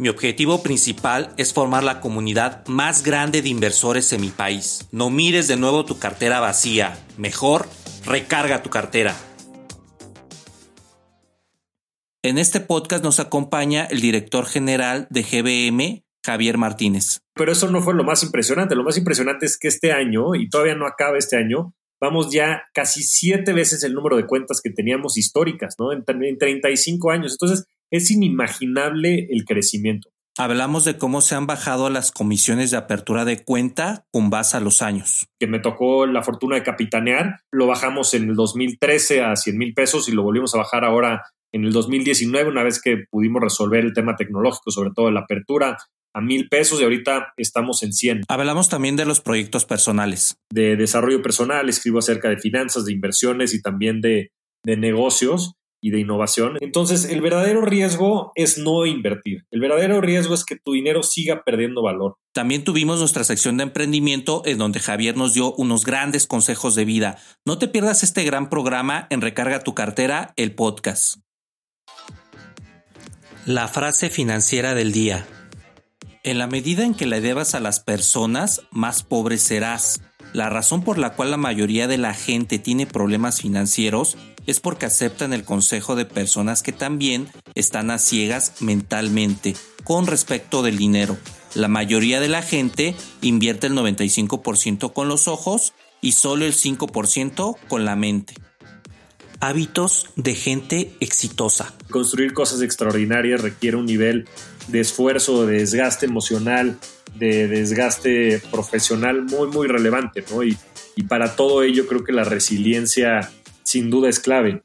Mi objetivo principal es formar la comunidad más grande de inversores en mi país. No mires de nuevo tu cartera vacía. Mejor, recarga tu cartera. En este podcast nos acompaña el director general de GBM, Javier Martínez. Pero eso no fue lo más impresionante. Lo más impresionante es que este año, y todavía no acaba este año, vamos ya casi siete veces el número de cuentas que teníamos históricas, ¿no? En, en 35 años. Entonces, es inimaginable el crecimiento. Hablamos de cómo se han bajado las comisiones de apertura de cuenta con base a los años. Que me tocó la fortuna de capitanear, lo bajamos en el 2013 a 100 mil pesos y lo volvimos a bajar ahora en el 2019, una vez que pudimos resolver el tema tecnológico, sobre todo la apertura a mil pesos y ahorita estamos en 100. Hablamos también de los proyectos personales. De desarrollo personal, escribo acerca de finanzas, de inversiones y también de, de negocios y de innovación. Entonces, el verdadero riesgo es no invertir. El verdadero riesgo es que tu dinero siga perdiendo valor. También tuvimos nuestra sección de emprendimiento en donde Javier nos dio unos grandes consejos de vida. No te pierdas este gran programa en Recarga tu cartera, el podcast. La frase financiera del día. En la medida en que le debas a las personas, más pobre serás. La razón por la cual la mayoría de la gente tiene problemas financieros es porque aceptan el consejo de personas que también están a ciegas mentalmente con respecto del dinero. La mayoría de la gente invierte el 95% con los ojos y solo el 5% con la mente. Hábitos de gente exitosa. Construir cosas extraordinarias requiere un nivel de esfuerzo, de desgaste emocional, de desgaste profesional muy, muy relevante, ¿no? Y, y para todo ello creo que la resiliencia sin duda es clave.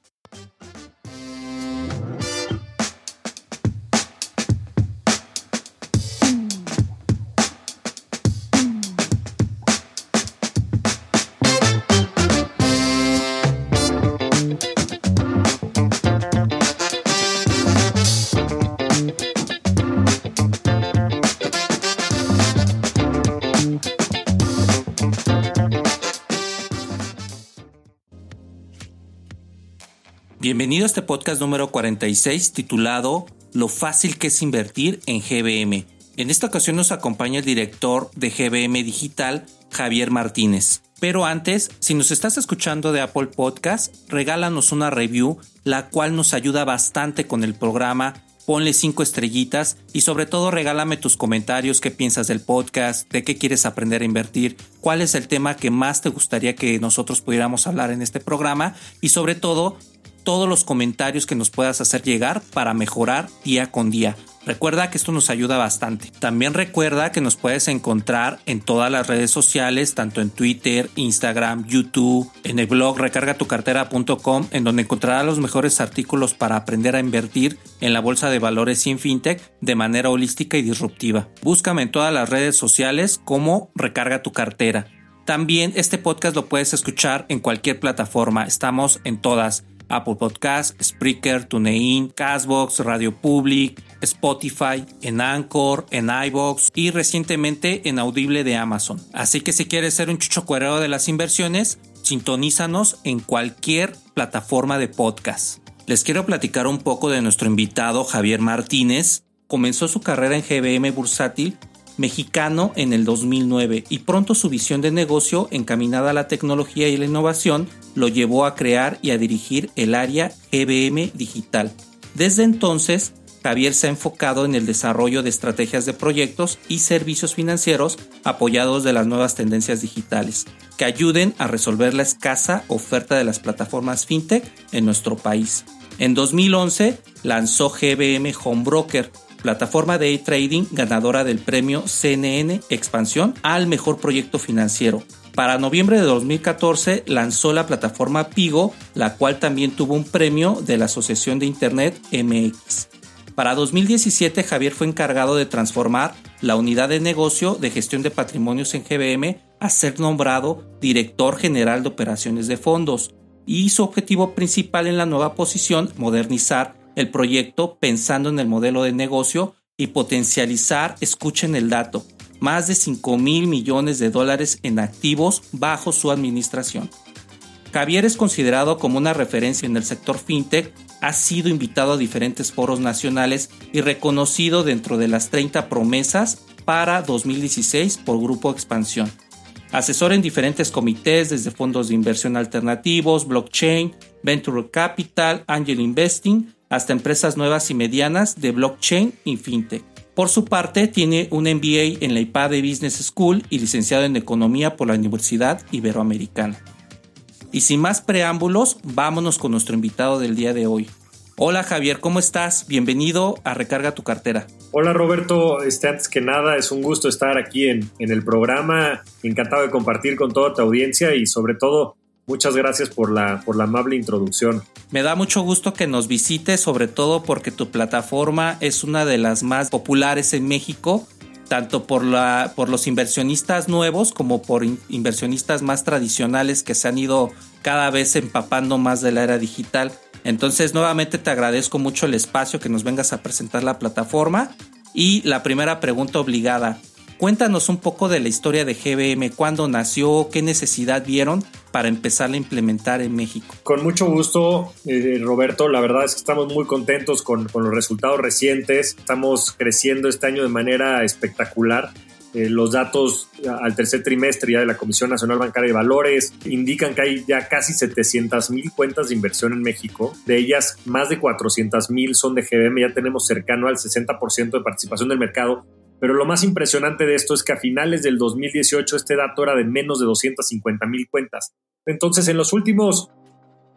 Bienvenido a este podcast número 46 titulado Lo fácil que es invertir en GBM. En esta ocasión nos acompaña el director de GBM Digital, Javier Martínez. Pero antes, si nos estás escuchando de Apple Podcast, regálanos una review, la cual nos ayuda bastante con el programa. Ponle cinco estrellitas y sobre todo regálame tus comentarios, qué piensas del podcast, de qué quieres aprender a invertir, cuál es el tema que más te gustaría que nosotros pudiéramos hablar en este programa y sobre todo todos los comentarios que nos puedas hacer llegar para mejorar día con día. Recuerda que esto nos ayuda bastante. También recuerda que nos puedes encontrar en todas las redes sociales, tanto en Twitter, Instagram, YouTube, en el blog recargatucartera.com, en donde encontrarás los mejores artículos para aprender a invertir en la bolsa de valores y en fintech de manera holística y disruptiva. Búscame en todas las redes sociales como Recarga tu cartera. También este podcast lo puedes escuchar en cualquier plataforma. Estamos en todas Apple Podcast, Spreaker, TuneIn, Castbox, Radio Public, Spotify, en Anchor, en iBox y recientemente en Audible de Amazon. Así que si quieres ser un chucho cuerero de las inversiones, sintonízanos en cualquier plataforma de podcast. Les quiero platicar un poco de nuestro invitado Javier Martínez. Comenzó su carrera en GBM Bursátil mexicano en el 2009 y pronto su visión de negocio encaminada a la tecnología y la innovación lo llevó a crear y a dirigir el área GBM Digital. Desde entonces, Javier se ha enfocado en el desarrollo de estrategias de proyectos y servicios financieros apoyados de las nuevas tendencias digitales, que ayuden a resolver la escasa oferta de las plataformas fintech en nuestro país. En 2011 lanzó GBM Home Broker, plataforma de trading ganadora del premio CNN Expansión al mejor proyecto financiero. Para noviembre de 2014 lanzó la plataforma Pigo, la cual también tuvo un premio de la Asociación de Internet MX. Para 2017 Javier fue encargado de transformar la unidad de negocio de gestión de patrimonios en GBM a ser nombrado director general de operaciones de fondos y su objetivo principal en la nueva posición, modernizar el proyecto pensando en el modelo de negocio y potencializar, escuchen el dato, más de 5 mil millones de dólares en activos bajo su administración. Javier es considerado como una referencia en el sector fintech, ha sido invitado a diferentes foros nacionales y reconocido dentro de las 30 promesas para 2016 por Grupo Expansión. Asesor en diferentes comités desde fondos de inversión alternativos, blockchain, venture capital, angel investing, hasta empresas nuevas y medianas de blockchain y fintech. Por su parte, tiene un MBA en la IPADE Business School y licenciado en Economía por la Universidad Iberoamericana. Y sin más preámbulos, vámonos con nuestro invitado del día de hoy. Hola Javier, ¿cómo estás? Bienvenido a Recarga tu cartera. Hola Roberto, este, antes que nada es un gusto estar aquí en, en el programa, encantado de compartir con toda tu audiencia y sobre todo Muchas gracias por la, por la amable introducción. Me da mucho gusto que nos visites, sobre todo porque tu plataforma es una de las más populares en México, tanto por, la, por los inversionistas nuevos como por inversionistas más tradicionales que se han ido cada vez empapando más de la era digital. Entonces, nuevamente te agradezco mucho el espacio que nos vengas a presentar la plataforma. Y la primera pregunta obligada, Cuéntanos un poco de la historia de GBM, cuándo nació, qué necesidad vieron para empezar a implementar en México. Con mucho gusto, eh, Roberto. La verdad es que estamos muy contentos con, los resultados recientes. Estamos creciendo este año de manera espectacular. Eh, los datos al tercer trimestre ya de la Comisión Nacional Bancaria de Valores indican que hay ya casi 700 mil cuentas de inversión en México. De ellas, más de 400 mil son de GBM. Ya tenemos cercano al 60% de participación del mercado pero lo más impresionante de esto es que a finales del 2018 este dato era de menos de 250 mil cuentas. Entonces, en los últimos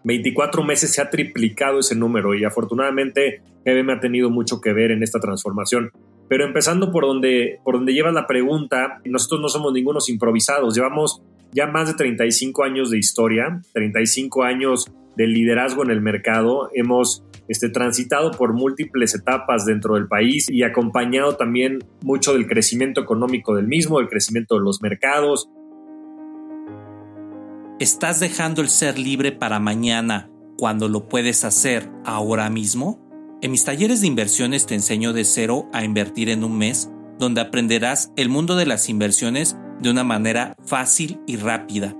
24 meses se ha triplicado ese número y afortunadamente GBM ha tenido mucho que ver en esta transformación. Pero empezando por donde, por donde llevas la pregunta, nosotros no somos ningunos improvisados, llevamos ya más de 35 años de historia, 35 años de liderazgo en el mercado, hemos este, transitado por múltiples etapas dentro del país y acompañado también mucho del crecimiento económico del mismo, del crecimiento de los mercados. ¿Estás dejando el ser libre para mañana cuando lo puedes hacer ahora mismo? En mis talleres de inversiones te enseño de cero a invertir en un mes, donde aprenderás el mundo de las inversiones de una manera fácil y rápida.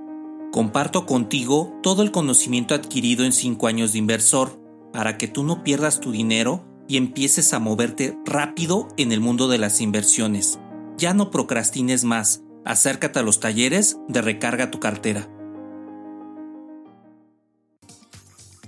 Comparto contigo todo el conocimiento adquirido en cinco años de inversor para que tú no pierdas tu dinero y empieces a moverte rápido en el mundo de las inversiones. Ya no procrastines más, acércate a los talleres de recarga tu cartera.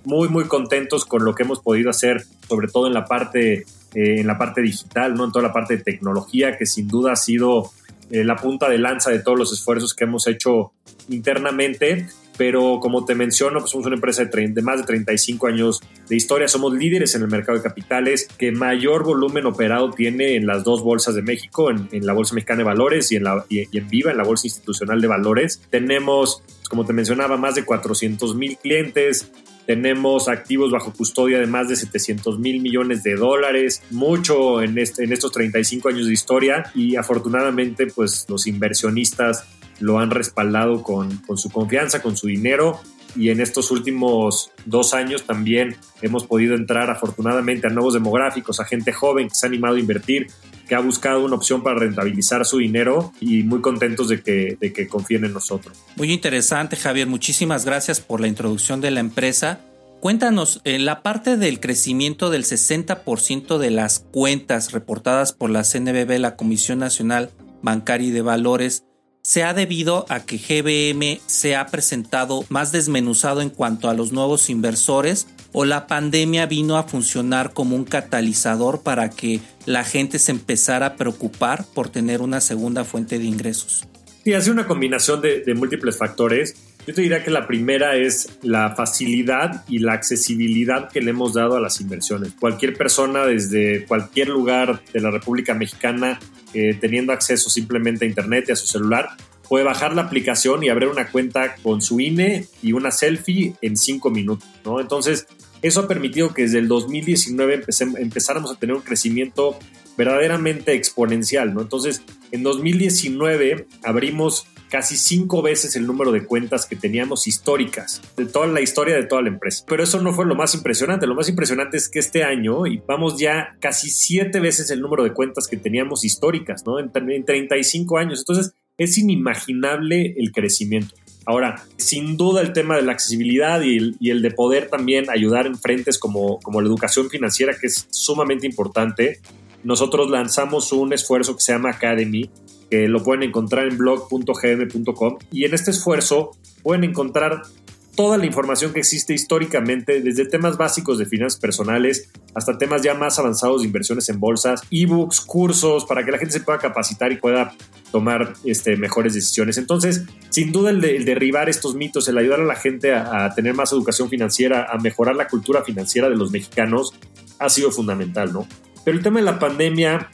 Muy, muy contentos con lo que hemos podido hacer, sobre todo en la parte, eh, en la parte digital, ¿no? en toda la parte de tecnología, que sin duda ha sido eh, la punta de lanza de todos los esfuerzos que hemos hecho internamente pero como te menciono, pues somos una empresa de, más de 35 años de historia, somos líderes en el mercado de capitales, que mayor volumen operado tiene en las dos bolsas de México, en, la Bolsa Mexicana de Valores y en, la, y, en Viva, en la Bolsa Institucional de Valores. Tenemos, pues, como te mencionaba, más de 400 mil clientes, tenemos activos bajo custodia de más de 700 mil millones de dólares, mucho en, este, en estos 35 años de historia y afortunadamente pues los inversionistas lo han respaldado con, con su confianza, con su dinero y en estos últimos dos años también hemos podido entrar afortunadamente a nuevos demográficos, a gente joven que se ha animado a invertir, que ha buscado una opción para rentabilizar su dinero y muy contentos de que, de que confíen en nosotros. Muy interesante, Javier. Muchísimas gracias por la introducción de la empresa. Cuéntanos, la parte del crecimiento del 60% de las cuentas reportadas por la CNBB, la Comisión Nacional Bancaria y de Valores, se ha debido a que GBM se ha presentado más desmenuzado en cuanto a los nuevos inversores o la pandemia vino a funcionar como un catalizador para que la gente se empezara a preocupar por tener una segunda fuente de ingresos? Sí, hace una combinación de, múltiples factores. Yo te diría que la primera es la facilidad y la accesibilidad que le hemos dado a las inversiones. Cualquier persona desde cualquier lugar de la República Mexicana eh, teniendo acceso simplemente a Internet y a su celular, puede bajar la aplicación y abrir una cuenta con su INE y una selfie en cinco minutos, ¿no? Entonces, eso ha permitido que desde el 2019 empezáramos a tener un crecimiento verdaderamente exponencial, ¿no? Entonces, en 2019 abrimos casi cinco veces el número de cuentas que teníamos históricas de toda la historia de toda la empresa. Pero eso no fue lo más impresionante. Lo más impresionante es que este año y vamos ya casi siete veces el número de cuentas que teníamos históricas, ¿no? En, en 35 años. Entonces es inimaginable el crecimiento. Ahora, sin duda el tema de la accesibilidad y el, de poder también ayudar en frentes como, como la educación financiera, que es sumamente importante. Nosotros lanzamos un esfuerzo que se llama Academy, que lo pueden encontrar en blog.gm.com y en este esfuerzo pueden encontrar toda la información que existe históricamente, desde temas básicos de finanzas personales hasta temas ya más avanzados de inversiones en bolsas, ebooks, cursos, para que la gente se pueda capacitar y pueda tomar este, mejores decisiones. Entonces, sin duda el, derribar estos mitos, el ayudar a la gente a, a, tener más educación financiera, a mejorar la cultura financiera de los mexicanos, ha sido fundamental, ¿no? Pero el tema de la pandemia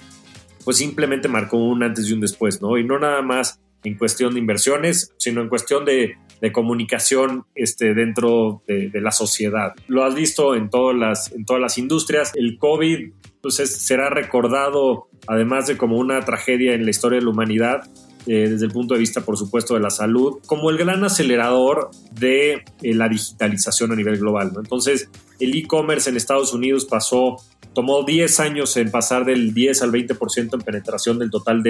pues simplemente marcó un antes y un después, ¿no? Y no nada más en cuestión de inversiones, sino en cuestión de, comunicación este, dentro de, la sociedad. Lo has visto en todas las, en todas las industrias. El COVID pues, será recordado, además de como una tragedia en la historia de la humanidad, eh, desde el punto de vista, por supuesto, de la salud, como el gran acelerador de eh, la digitalización a nivel global. Entonces, el e-commerce en Estados Unidos pasó tomó 10 años en pasar del 10 al 20% en penetración del total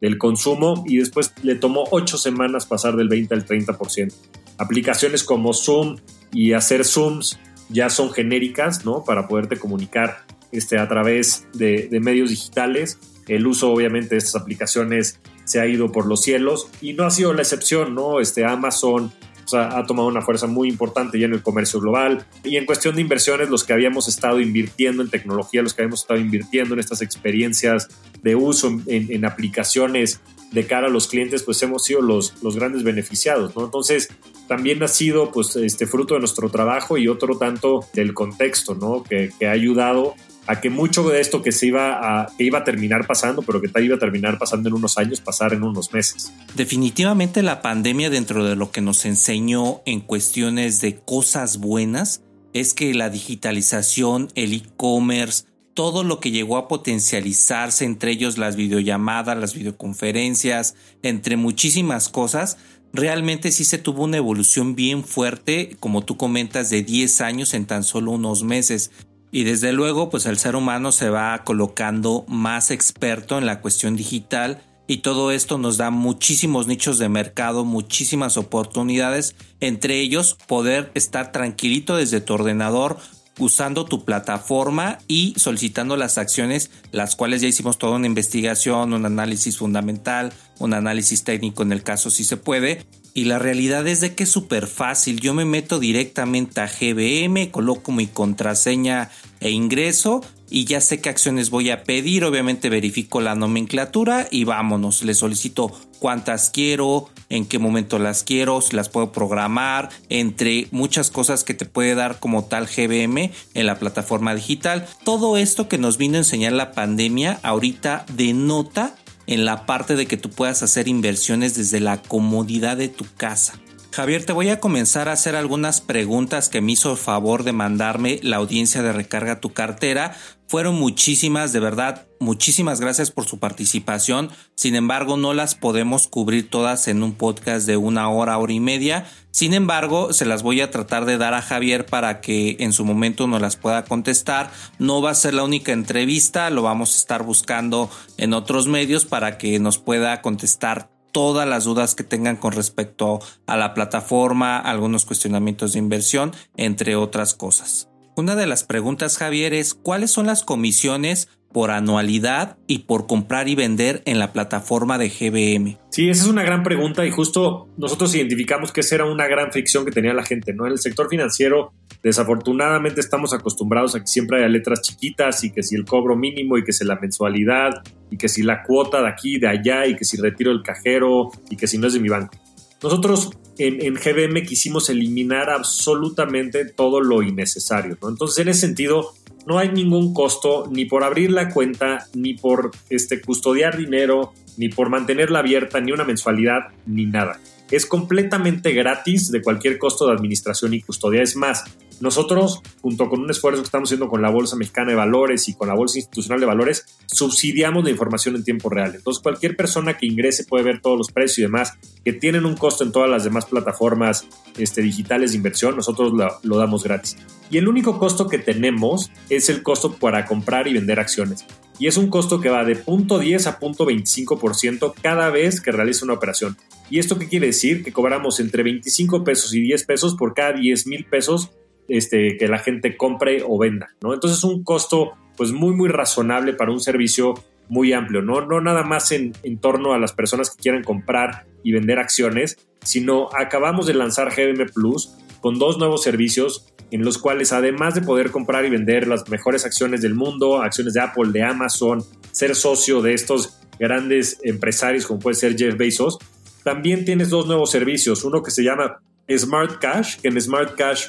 del consumo y después le tomó 8 semanas pasar del 20 al 30%. Aplicaciones como Zoom y hacer Zooms ya son genéricas, ¿no? Para poderte comunicar este, a través de, de medios digitales. El uso, obviamente, de estas aplicaciones se ha ido por los cielos y no ha sido la excepción, ¿no? Este, Amazon ha tomado una fuerza muy importante ya en el comercio global. Y en cuestión de inversiones, los que habíamos estado invirtiendo en tecnología, los que habíamos estado invirtiendo en estas experiencias de uso en, aplicaciones de cara a los clientes, pues hemos sido los, los grandes beneficiados, ¿no? Entonces, también ha sido pues este fruto de nuestro trabajo y otro tanto del contexto, ¿no? Que, que ha ayudado a que mucho de esto que se iba a, que iba a terminar pasando, pero que iba a terminar pasando en unos años, pasar en unos meses. Definitivamente la pandemia dentro de lo que nos enseñó en cuestiones de cosas buenas es que la digitalización, el e-commerce, todo lo que llegó a potencializarse, entre ellos las videollamadas, las videoconferencias, entre muchísimas cosas, realmente sí se tuvo una evolución bien fuerte, como tú comentas, de 10 años en tan solo unos meses. Y desde luego, pues el ser humano se va colocando más experto en la cuestión digital y todo esto nos da muchísimos nichos de mercado, muchísimas oportunidades, entre ellos poder estar tranquilito desde tu ordenador usando tu plataforma y solicitando las acciones, las cuales ya hicimos toda una investigación, un análisis fundamental, un análisis técnico en el caso si se puede, y la realidad es de que es súper fácil. Yo me meto directamente a GBM, coloco mi contraseña e ingreso y ya sé qué acciones voy a pedir. Obviamente verifico la nomenclatura y vámonos. Le solicito cuántas quiero, en qué momento las quiero, si las puedo programar, entre muchas cosas que te puede dar como tal GBM en la plataforma digital. Todo esto que nos vino a enseñar la pandemia ahorita denota en la parte de que tú puedas hacer inversiones desde la comodidad de tu casa. Javier, te voy a comenzar a hacer algunas preguntas que me hizo el favor de mandarme la audiencia de Recarga tu cartera. Fueron muchísimas, de verdad, muchísimas gracias por su participación. Sin embargo, no las podemos cubrir todas en un podcast de una hora, hora y media. Sin embargo, se las voy a tratar de dar a Javier para que en su momento nos las pueda contestar. No va a ser la única entrevista, lo vamos a estar buscando en otros medios para que nos pueda contestar todas las dudas que tengan con respecto a la plataforma, algunos cuestionamientos de inversión, entre otras cosas. Una de las preguntas, Javier, es ¿cuáles son las comisiones por anualidad y por comprar y vender en la plataforma de GBM? Sí, esa es una gran pregunta y justo nosotros identificamos que esa era una gran fricción que tenía la gente, ¿no? En el sector financiero, desafortunadamente estamos acostumbrados a que siempre haya letras chiquitas y que si el cobro mínimo y que si la mensualidad y que si la cuota de aquí, de allá y que si retiro el cajero y que si no es de mi banco. Nosotros en, en GBM quisimos eliminar absolutamente todo lo innecesario, ¿no? Entonces, en ese sentido, no hay ningún costo ni por abrir la cuenta, ni por este, custodiar dinero, ni por mantenerla abierta, ni una mensualidad, ni nada. Es completamente gratis de cualquier costo de administración y custodia. Es más, nosotros, junto con un esfuerzo que estamos haciendo con la Bolsa Mexicana de Valores y con la Bolsa Institucional de Valores, subsidiamos la información en tiempo real. Entonces, cualquier persona que ingrese puede ver todos los precios y demás que tienen un costo en todas las demás plataformas este, digitales de inversión. Nosotros lo, lo damos gratis. Y el único costo que tenemos es el costo para comprar y vender acciones y es un costo que va de 0.10 a 0.25% cada vez que realiza una operación. ¿Y esto qué quiere decir? Que cobramos entre 25 pesos y 10 pesos por cada 10 mil pesos este, que la gente compre o venda, ¿no? Entonces es un costo pues muy muy razonable para un servicio muy amplio, no, no nada más en, torno a las personas que quieran comprar y vender acciones, sino acabamos de lanzar GBM Plus con dos nuevos servicios en los cuales además de poder comprar y vender las mejores acciones del mundo, acciones de Apple, de Amazon, ser socio de estos grandes empresarios como puede ser Jeff Bezos, también tienes dos nuevos servicios, uno que se llama Smart Cash, que en Smart Cash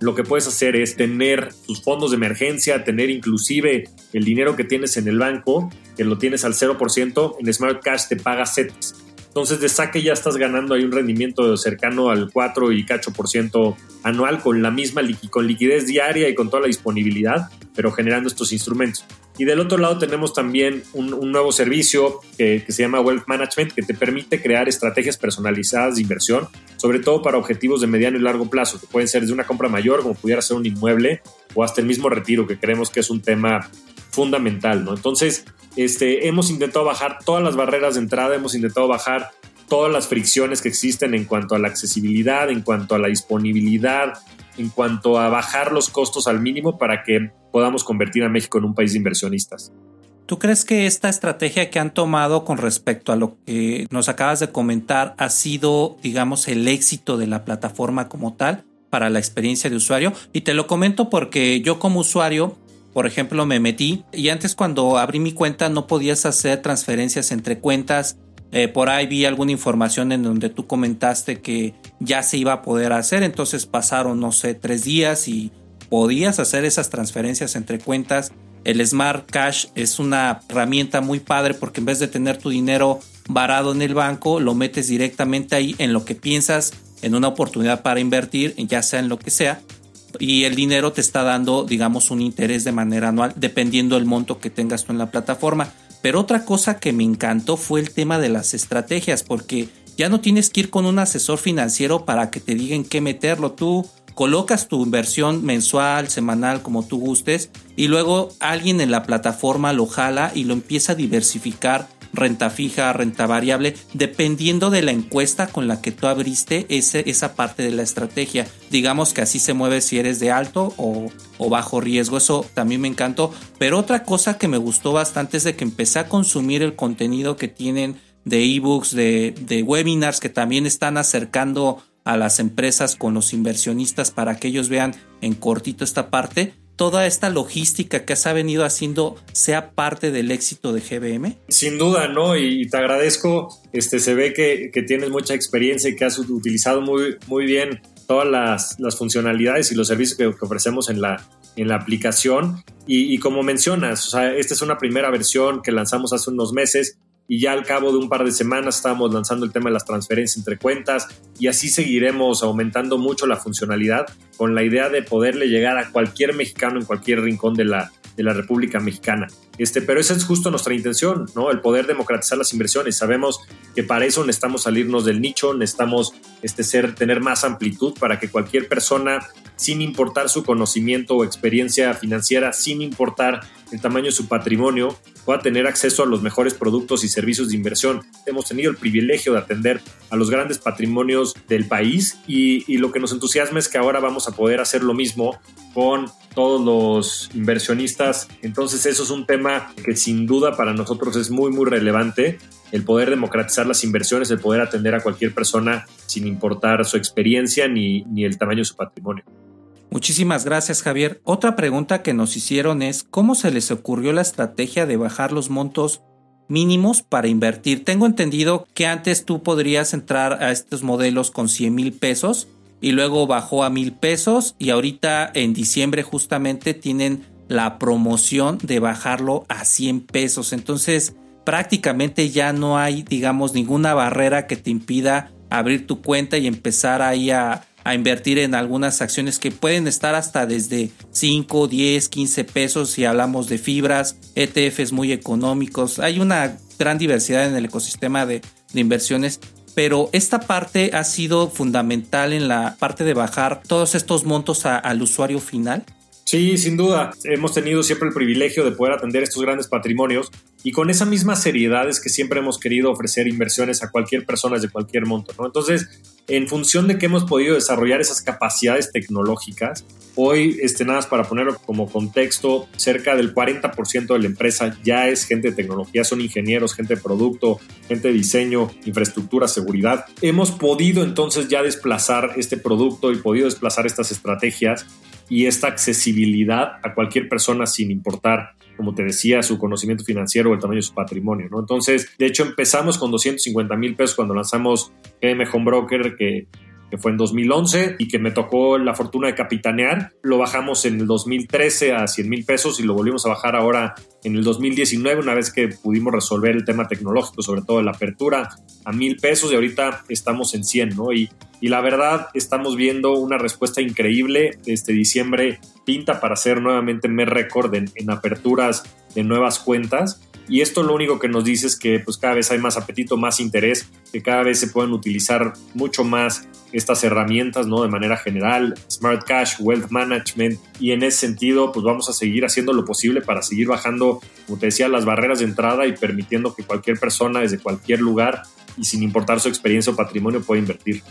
lo que puedes hacer es tener tus fondos de emergencia, tener inclusive el dinero que tienes en el banco, que lo tienes al 0%, en Smart Cash te paga CETES. Entonces de saque ya estás ganando ahí un rendimiento cercano al 4 y cacho por ciento anual con la misma con liquidez diaria y con toda la disponibilidad, pero generando estos instrumentos. Y del otro lado tenemos también un, nuevo servicio que, que, se llama Wealth Management que te permite crear estrategias personalizadas de inversión, sobre todo para objetivos de mediano y largo plazo, que pueden ser desde una compra mayor, como pudiera ser un inmueble, o hasta el mismo retiro, que creemos que es un tema fundamental, ¿no? Entonces, este, hemos intentado bajar todas las barreras de entrada, hemos intentado bajar todas las fricciones que existen en cuanto a la accesibilidad, en cuanto a la disponibilidad, en cuanto a bajar los costos al mínimo para que podamos convertir a México en un país de inversionistas. ¿Tú crees que esta estrategia que han tomado con respecto a lo que nos acabas de comentar ha sido, digamos, el éxito de la plataforma como tal para la experiencia de usuario? Y te lo comento porque yo como usuario por ejemplo, me metí y antes cuando abrí mi cuenta no podías hacer transferencias entre cuentas. Eh, por ahí vi alguna información en donde tú comentaste que ya se iba a poder hacer. Entonces pasaron, no sé, tres días y podías hacer esas transferencias entre cuentas. El Smart Cash es una herramienta muy padre porque en vez de tener tu dinero varado en el banco, lo metes directamente ahí en lo que piensas en una oportunidad para invertir, ya sea en lo que sea, y el dinero te está dando, digamos, un interés de manera anual, dependiendo del monto que tengas tú en la plataforma. Pero otra cosa que me encantó fue el tema de las estrategias, porque ya no tienes que ir con un asesor financiero para que te digan qué meterlo. Tú colocas tu inversión mensual, semanal, como tú gustes, y luego alguien en la plataforma lo jala y lo empieza a diversificar renta fija, renta variable, dependiendo de la encuesta con la que tú abriste ese, esa parte de la estrategia. Digamos que así se mueve si eres de alto o, bajo riesgo, eso también me encantó. Pero otra cosa que me gustó bastante es de que empecé a consumir el contenido que tienen de ebooks, de, de webinars que también están acercando a las empresas con los inversionistas para que ellos vean en cortito esta parte toda esta logística que has venido haciendo sea parte del éxito de GBM? Sin duda, ¿no? Y te agradezco, este, se ve que, tienes mucha experiencia y que has utilizado muy, muy bien todas las, funcionalidades y los servicios que, ofrecemos en la, en la aplicación. Y, y, como mencionas, o sea, esta es una primera versión que lanzamos hace unos meses y ya al cabo de un par de semanas estábamos lanzando el tema de las transferencias entre cuentas y así seguiremos aumentando mucho la funcionalidad con la idea de poderle llegar a cualquier mexicano en cualquier rincón de la, de la República Mexicana. Este, pero esa es justo nuestra intención, ¿no? El poder democratizar las inversiones. Sabemos que para eso necesitamos salirnos del nicho, necesitamos este, ser, tener más amplitud para que cualquier persona, sin importar su conocimiento o experiencia financiera, sin importar el tamaño de su patrimonio, pueda tener acceso a los mejores productos y servicios de inversión. Hemos tenido el privilegio de atender a los grandes patrimonios del país y, y lo que nos entusiasma es que ahora vamos a poder hacer lo mismo con todos los inversionistas. Entonces eso es un tema que sin duda para nosotros es muy, muy relevante. El poder democratizar las inversiones, el poder atender a cualquier persona sin importar su experiencia ni, ni el tamaño de su patrimonio. Muchísimas gracias Javier. Otra pregunta que nos hicieron es ¿cómo se les ocurrió la estrategia de bajar los montos mínimos para invertir? Tengo entendido que antes tú podrías entrar a estos modelos con 100 mil pesos y luego bajó a mil pesos y ahorita en diciembre justamente tienen la promoción de bajarlo a 100 pesos. Entonces, prácticamente ya no hay, digamos, ninguna barrera que te impida abrir tu cuenta y empezar ahí a, a invertir en algunas acciones que pueden estar hasta desde 5, 10, 15 pesos si hablamos de fibras, ETFs muy económicos. Hay una gran diversidad en el ecosistema de, inversiones pero esta parte ha sido fundamental en la parte de bajar todos estos montos al usuario final. Sí, sin duda. Hemos tenido siempre el privilegio de poder atender estos grandes patrimonios y con esa misma seriedad es que siempre hemos querido ofrecer inversiones a cualquier persona de cualquier monto. ¿no? Entonces, en función de que hemos podido desarrollar esas capacidades tecnológicas, hoy, este, nada más para ponerlo como contexto, cerca del 40% de la empresa ya es gente de tecnología, son ingenieros, gente de producto, gente de diseño, infraestructura, seguridad. Hemos podido entonces ya desplazar este producto y podido desplazar estas estrategias y esta accesibilidad a cualquier persona sin importar, como te decía, su conocimiento financiero o el tamaño de su patrimonio. ¿no? Entonces, de hecho, empezamos con 250 mil pesos cuando lanzamos GM Home Broker, que que fue en 2011 y que me tocó la fortuna de capitanear. Lo bajamos en el 2013 a 100 mil pesos y lo volvimos a bajar ahora en el 2019 una vez que pudimos resolver el tema tecnológico, sobre todo la apertura a mil pesos y ahorita estamos en 100, ¿no? Y, y la verdad estamos viendo una respuesta increíble. Este diciembre pinta para hacer nuevamente mes récord en, en aperturas de nuevas cuentas y esto lo único que nos dice es que pues cada vez hay más apetito, más interés, que cada vez se pueden utilizar mucho más estas herramientas, ¿no? De manera general, Smart Cash, Wealth Management, y en ese sentido, pues vamos a seguir haciendo lo posible para seguir bajando, como te decía, las barreras de entrada y permitiendo que cualquier persona desde cualquier lugar y sin importar su experiencia o patrimonio pueda invertir.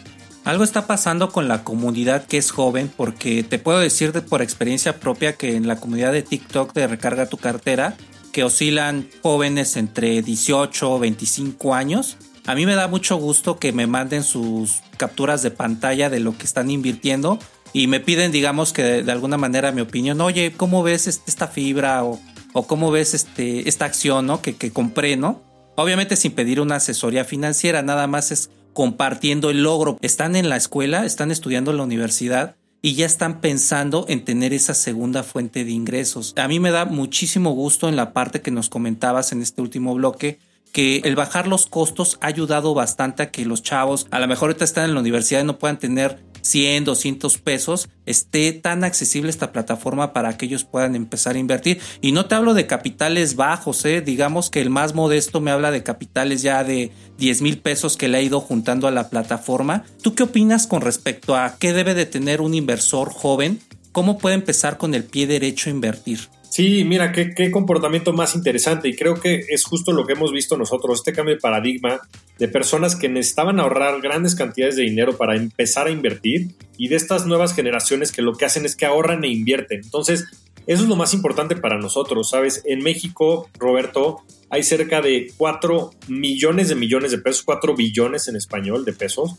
Algo está pasando con la comunidad que es joven, porque te puedo decir de, por experiencia propia que en la comunidad de TikTok de Recarga tu cartera, que oscilan jóvenes entre 18 o 25 años. A mí me da mucho gusto que me manden sus capturas de pantalla de lo que están invirtiendo y me piden, digamos, que de, alguna manera mi opinión, oye, ¿cómo ves esta fibra o, o, cómo ves este, esta acción ¿no? que, que compré, ¿no? Obviamente sin pedir una asesoría financiera, nada más es compartiendo el logro. Están en la escuela, están estudiando en la universidad y ya están pensando en tener esa segunda fuente de ingresos. A mí me da muchísimo gusto en la parte que nos comentabas en este último bloque que el bajar los costos ha ayudado bastante a que los chavos a lo mejor ahorita están en la universidad y no puedan tener 100, 200 pesos, esté tan accesible esta plataforma para que ellos puedan empezar a invertir. Y no te hablo de capitales bajos, ¿eh? digamos que el más modesto me habla de capitales ya de 10 mil pesos que le ha ido juntando a la plataforma. ¿Tú qué opinas con respecto a qué debe de tener un inversor joven? ¿Cómo puede empezar con el pie derecho a invertir? Sí, mira, qué, qué, comportamiento más interesante y creo que es justo lo que hemos visto nosotros, este cambio de paradigma de personas que necesitaban ahorrar grandes cantidades de dinero para empezar a invertir y de estas nuevas generaciones que lo que hacen es que ahorran e invierten. Entonces, eso es lo más importante para nosotros, ¿sabes? En México, Roberto, hay cerca de 4 millones de millones de pesos, 4 billones en español de pesos,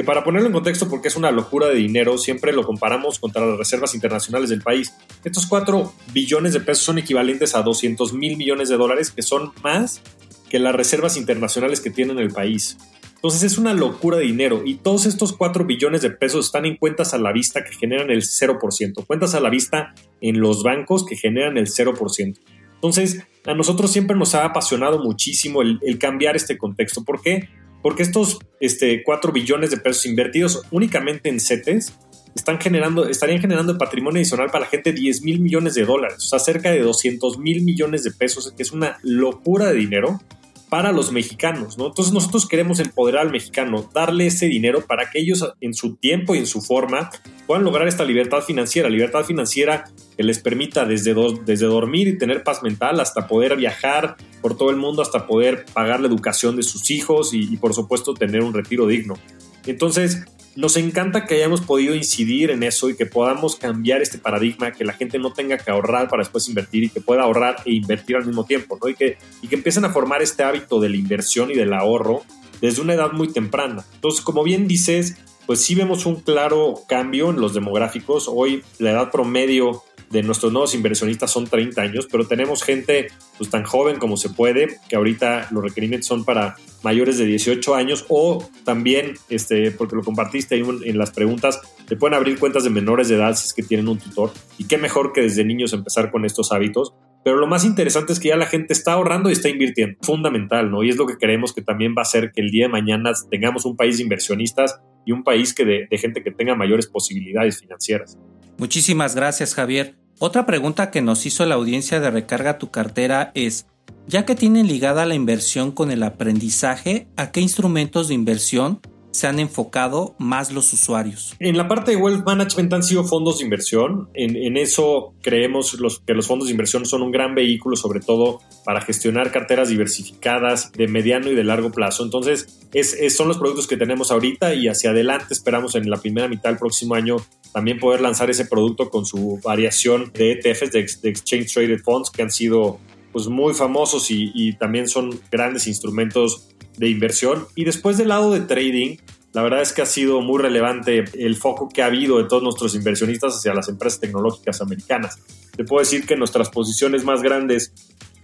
que para ponerlo en contexto, porque es una locura de dinero, siempre lo comparamos contra las reservas internacionales del país. Estos 4 billones de pesos son equivalentes a 200 mil millones de dólares, que son más que las reservas internacionales que tiene el país. Entonces es una locura de dinero y todos estos 4 billones de pesos están en cuentas a la vista que generan el 0%, cuentas a la vista en los bancos que generan el 0%. Entonces, a nosotros siempre nos ha apasionado muchísimo el, cambiar este contexto. ¿Por qué? Porque estos este, 4 billones de pesos invertidos únicamente en CETES están generando, estarían generando patrimonio adicional para la gente 10 mil millones de dólares, o sea, cerca de 200 mil millones de pesos, que es una locura de dinero para los mexicanos, ¿no? Entonces nosotros queremos empoderar al mexicano, darle ese dinero para que ellos en su tiempo y en su forma puedan lograr esta libertad financiera, libertad financiera que les permita desde, desde dormir y tener paz mental hasta poder viajar por todo el mundo, hasta poder pagar la educación de sus hijos y, y por supuesto tener un retiro digno. Entonces, nos encanta que hayamos podido incidir en eso y que podamos cambiar este paradigma, que la gente no tenga que ahorrar para después invertir y que pueda ahorrar e invertir al mismo tiempo, ¿no? Y que, y que empiecen a formar este hábito de la inversión y del ahorro desde una edad muy temprana. Entonces, como bien dices, pues sí vemos un claro cambio en los demográficos. Hoy la edad promedio de nuestros nuevos inversionistas son 30 años, pero tenemos gente pues, tan joven como se puede, que ahorita los requerimientos son para mayores de 18 años o también, este, porque lo compartiste ahí en las preguntas, te pueden abrir cuentas de menores de edad si es que tienen un tutor. Y qué mejor que desde niños empezar con estos hábitos. Pero lo más interesante es que ya la gente está ahorrando y está invirtiendo. Fundamental, ¿no? Y es lo que creemos que también va a hacer que el día de mañana tengamos un país de inversionistas y un país que de, de gente que tenga mayores posibilidades financieras. Muchísimas gracias, Javier. Otra pregunta que nos hizo la audiencia de Recarga tu cartera es, ya que tienen ligada la inversión con el aprendizaje, ¿a qué instrumentos de inversión se han enfocado más los usuarios? En la parte de Wealth Management han sido fondos de inversión. En, eso creemos que los fondos de inversión son un gran vehículo, sobre todo para gestionar carteras diversificadas de mediano y de largo plazo. Entonces, es, son los productos que tenemos ahorita y hacia adelante esperamos en la primera mitad del próximo año también poder lanzar ese producto con su variación de ETFs, de, Exchange Traded Funds, que han sido pues, muy famosos y también son grandes instrumentos de inversión. Y después del lado de trading, la verdad es que ha sido muy relevante el foco que ha habido de todos nuestros inversionistas hacia las empresas tecnológicas americanas. Te puedo decir que nuestras posiciones más grandes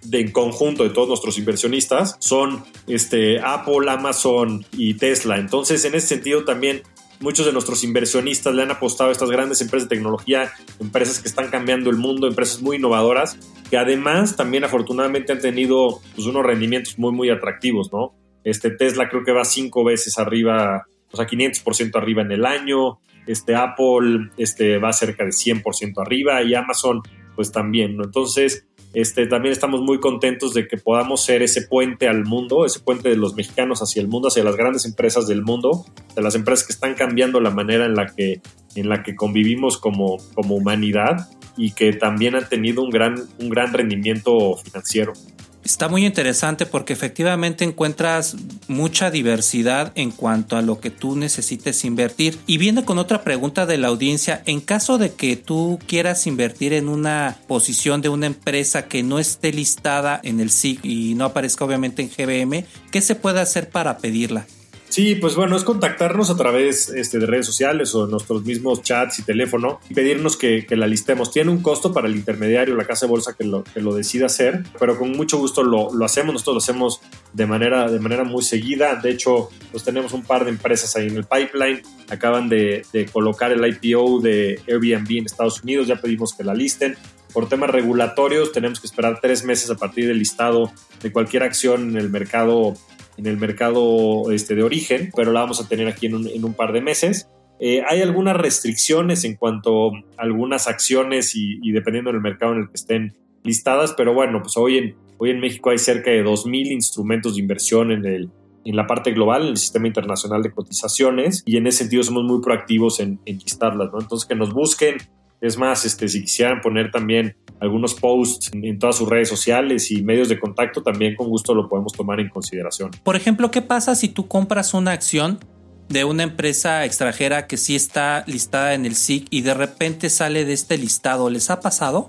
de en conjunto de todos nuestros inversionistas son este, Apple, Amazon y Tesla. Entonces, en ese sentido también muchos de nuestros inversionistas le han apostado a estas grandes empresas de tecnología, empresas que están cambiando el mundo, empresas muy innovadoras, que además también afortunadamente han tenido pues, unos rendimientos muy, muy atractivos, ¿no? Este Tesla creo que va cinco veces arriba, o sea, 500% arriba en el año. Este Apple este, va cerca de 100% arriba y Amazon pues también, ¿no? Entonces, este, también estamos muy contentos de que podamos ser ese puente al mundo, ese puente de los mexicanos hacia el mundo, hacia las grandes empresas del mundo, de las empresas que están cambiando la manera en la que, en la que convivimos como, como humanidad y que también han tenido un gran, un gran rendimiento financiero. Está muy interesante porque efectivamente encuentras mucha diversidad en cuanto a lo que tú necesites invertir. Y viene con otra pregunta de la audiencia, en caso de que tú quieras invertir en una posición de una empresa que no esté listada en el SIC y no aparezca obviamente en GBM, ¿qué se puede hacer para pedirla? Sí, pues bueno, es contactarnos a través este, de redes sociales o nuestros mismos chats y teléfono y pedirnos que, la listemos. Tiene un costo para el intermediario, la casa de bolsa que lo, que decida hacer, pero con mucho gusto lo, hacemos. Nosotros lo hacemos de manera, de manera muy seguida. De hecho, pues tenemos un par de empresas ahí en el pipeline. Acaban de, de colocar el IPO de Airbnb en Estados Unidos. Ya pedimos que la listen por temas regulatorios tenemos que esperar tres meses a partir del listado de cualquier acción en el mercado en el mercado este, de origen, pero la vamos a tener aquí en un, par de meses. Eh, hay algunas restricciones en cuanto a algunas acciones y, dependiendo del mercado en el que estén listadas, pero bueno, pues hoy en, hoy en México hay cerca de 2.000 instrumentos de inversión en, el, en la parte global, en el sistema internacional de cotizaciones, y en ese sentido somos muy proactivos en, en listarlas, ¿no? Entonces que nos busquen, es más, este, si quisieran poner también algunos posts en todas sus redes sociales y medios de contacto, también con gusto lo podemos tomar en consideración. Por ejemplo, ¿qué pasa si tú compras una acción de una empresa extranjera que sí está listada en el SIC y de repente sale de este listado? ¿Les ha pasado?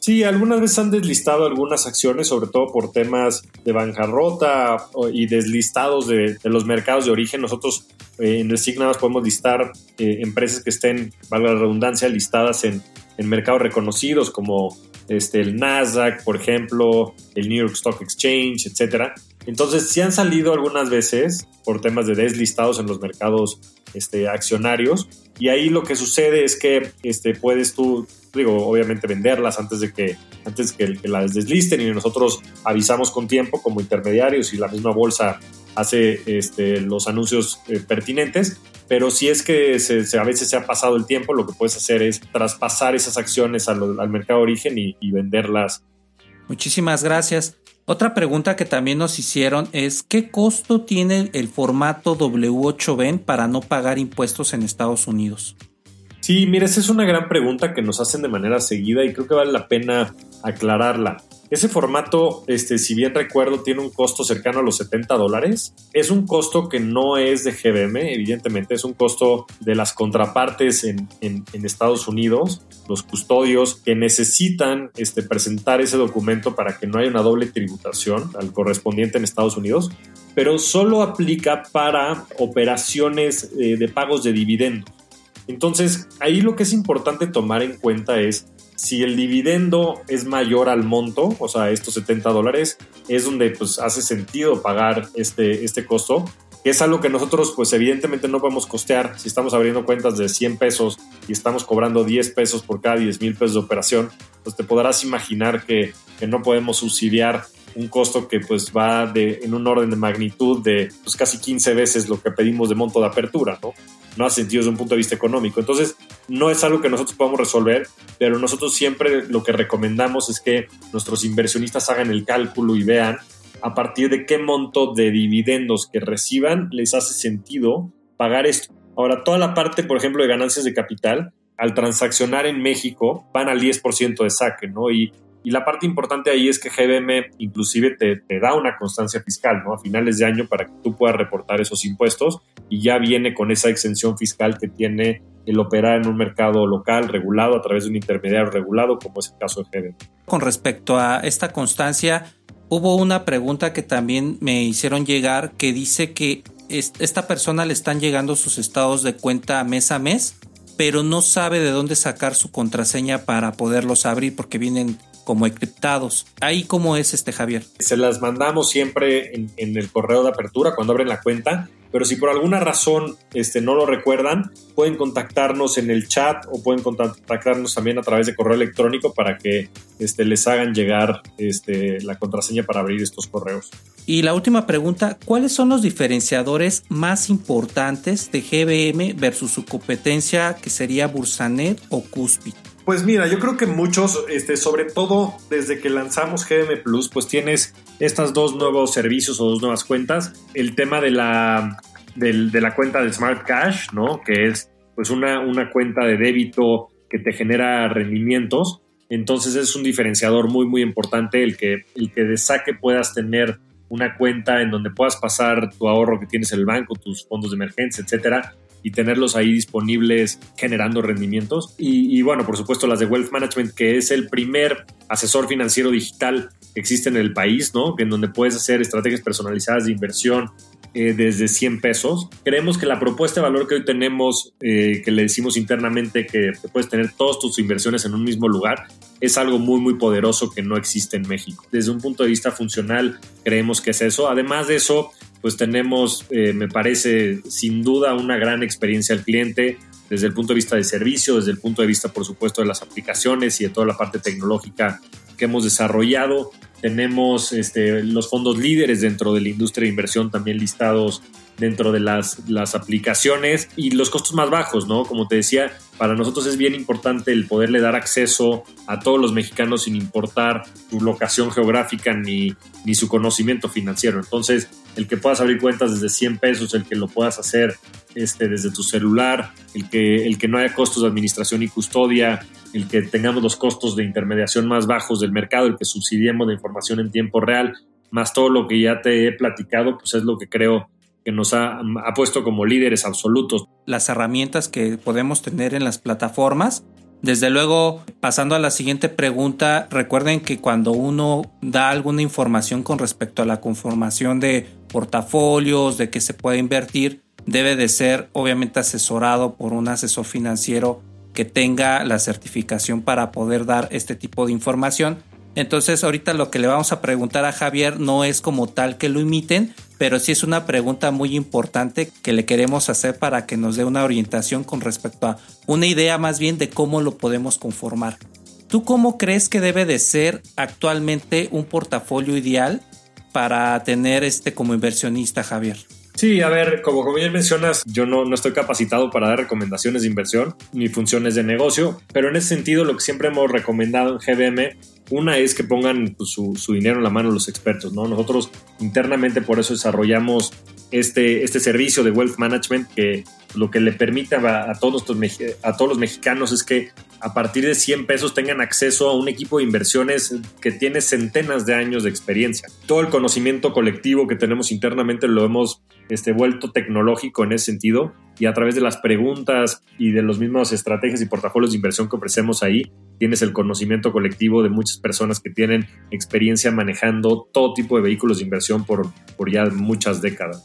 Sí, algunas veces han deslistado algunas acciones, sobre todo por temas de bancarrota y deslistados de, los mercados de origen. Nosotros eh, en el SIG nada más podemos listar eh, empresas que estén, valga la redundancia, listadas en, mercados reconocidos como este, el Nasdaq, por ejemplo, el New York Stock Exchange, etc. Entonces, sí han salido algunas veces por temas de deslistados en los mercados este, accionarios y ahí lo que sucede es que este, puedes tú digo, obviamente venderlas antes de que, antes que, las deslisten y nosotros avisamos con tiempo como intermediarios y la misma bolsa hace este, los anuncios eh, pertinentes, pero si es que se, a veces se ha pasado el tiempo, lo que puedes hacer es traspasar esas acciones al, al mercado de origen y, y venderlas. Muchísimas gracias. Otra pregunta que también nos hicieron es ¿qué costo tiene el formato W8BEN para no pagar impuestos en Estados Unidos? Sí, mira, esa es una gran pregunta que nos hacen de manera seguida y creo que vale la pena aclararla. Ese formato, este, si bien recuerdo, tiene un costo cercano a los 70 dólares. Es un costo que no es de GBM, evidentemente, es un costo de las contrapartes en, Estados Unidos, los custodios que necesitan este, presentar ese documento para que no haya una doble tributación al correspondiente en Estados Unidos, pero solo aplica para operaciones eh, de pagos de dividendos. Entonces, ahí lo que es importante tomar en cuenta es si el dividendo es mayor al monto, o sea, estos 70 dólares, es donde pues hace sentido pagar este, este costo, que es algo que nosotros pues evidentemente no podemos costear. Si estamos abriendo cuentas de 100 pesos y estamos cobrando 10 pesos por cada 10 mil pesos de operación, pues te podrás imaginar que, que no podemos subsidiar un costo que pues va de, en un orden de magnitud de pues casi 15 veces lo que pedimos de monto de apertura, ¿no? No hace sentido desde un punto de vista económico. Entonces, no es algo que nosotros podamos resolver, pero nosotros siempre lo que recomendamos es que nuestros inversionistas hagan el cálculo y vean a partir de qué monto de dividendos que reciban les hace sentido pagar esto. Ahora, toda la parte, por ejemplo, de ganancias de capital, al transaccionar en México, van al 10% de saque, ¿no? Y y la parte importante ahí es que GBM inclusive te, da una constancia fiscal, ¿no? A finales de año para que tú puedas reportar esos impuestos y ya viene con esa exención fiscal que tiene el operar en un mercado local regulado a través de un intermediario regulado, como es el caso de GBM. Con respecto a esta constancia, hubo una pregunta que también me hicieron llegar que dice que esta persona le están llegando sus estados de cuenta mes a mes, pero no sabe de dónde sacar su contraseña para poderlos abrir porque vienen como encriptados. Ahí cómo es este Javier. Se las mandamos siempre en, el correo de apertura cuando abren la cuenta, pero si por alguna razón este, no lo recuerdan, pueden contactarnos en el chat o pueden contactarnos también a través de correo electrónico para que este, les hagan llegar este, la contraseña para abrir estos correos. Y la última pregunta, ¿cuáles son los diferenciadores más importantes de GBM versus su competencia que sería Bursanet o Cuspid? Pues mira, yo creo que muchos, este, sobre todo desde que lanzamos GM Plus, pues tienes estos dos nuevos servicios o dos nuevas cuentas. El tema de la, de, la cuenta de Smart Cash, ¿no? Que es pues una, una cuenta de débito que te genera rendimientos. Entonces es un diferenciador muy, muy importante el que, el que de saque puedas tener una cuenta en donde puedas pasar tu ahorro que tienes en el banco, tus fondos de emergencia, etcétera, y tenerlos ahí disponibles generando rendimientos. Y, bueno, por supuesto las de Wealth Management, que es el primer asesor financiero digital que existe en el país, ¿no? En donde puedes hacer estrategias personalizadas de inversión eh, desde 100 pesos. Creemos que la propuesta de valor que hoy tenemos, eh, que le decimos internamente que puedes tener todas tus inversiones en un mismo lugar, es algo muy, muy poderoso que no existe en México. Desde un punto de vista funcional, creemos que es eso. Además de eso, pues tenemos, eh, me parece, sin duda una gran experiencia al cliente desde el punto de vista de servicio, desde el punto de vista, por supuesto, de las aplicaciones y de toda la parte tecnológica que hemos desarrollado. Tenemos este, los fondos líderes dentro de la industria de inversión también listados dentro de las, las aplicaciones y los costos más bajos, ¿no? Como te decía, para nosotros es bien importante el poderle dar acceso a todos los mexicanos sin importar su locación geográfica ni, ni su conocimiento financiero. Entonces, el que puedas abrir cuentas desde 100 pesos, el que lo puedas hacer este, desde tu celular, el que, el que no haya costos de administración y custodia, el que tengamos los costos de intermediación más bajos del mercado, el que subsidiemos la información en tiempo real, más todo lo que ya te he platicado, pues es lo que creo que nos ha, puesto como líderes absolutos. Las herramientas que podemos tener en las plataformas. Desde luego, pasando a la siguiente pregunta, recuerden que cuando uno da alguna información con respecto a la conformación de portafolios, de qué se puede invertir, debe de ser obviamente asesorado por un asesor financiero que tenga la certificación para poder dar este tipo de información. Entonces ahorita lo que le vamos a preguntar a Javier no es como tal que lo imiten, pero sí es una pregunta muy importante que le queremos hacer para que nos dé una orientación con respecto a una idea más bien de cómo lo podemos conformar. ¿Tú cómo crees que debe de ser actualmente un portafolio ideal para tener este como inversionista, Javier? Sí, a ver, como, como bien mencionas, yo no, no estoy capacitado para dar recomendaciones de inversión ni funciones de negocio, pero en ese sentido lo que siempre hemos recomendado en GBM una es que pongan pues, su, dinero en la mano los expertos, ¿no? Nosotros internamente por eso desarrollamos este, este servicio de wealth management que lo que le permite a, todos, a todos los mexicanos es que a partir de 100 pesos tengan acceso a un equipo de inversiones que tiene centenas de años de experiencia. Todo el conocimiento colectivo que tenemos internamente lo hemos este, vuelto tecnológico en ese sentido y a través de las preguntas y de los mismos estrategias y portafolios de inversión que ofrecemos ahí, tienes el conocimiento colectivo de muchas personas que tienen experiencia manejando todo tipo de vehículos de inversión por, por ya muchas décadas.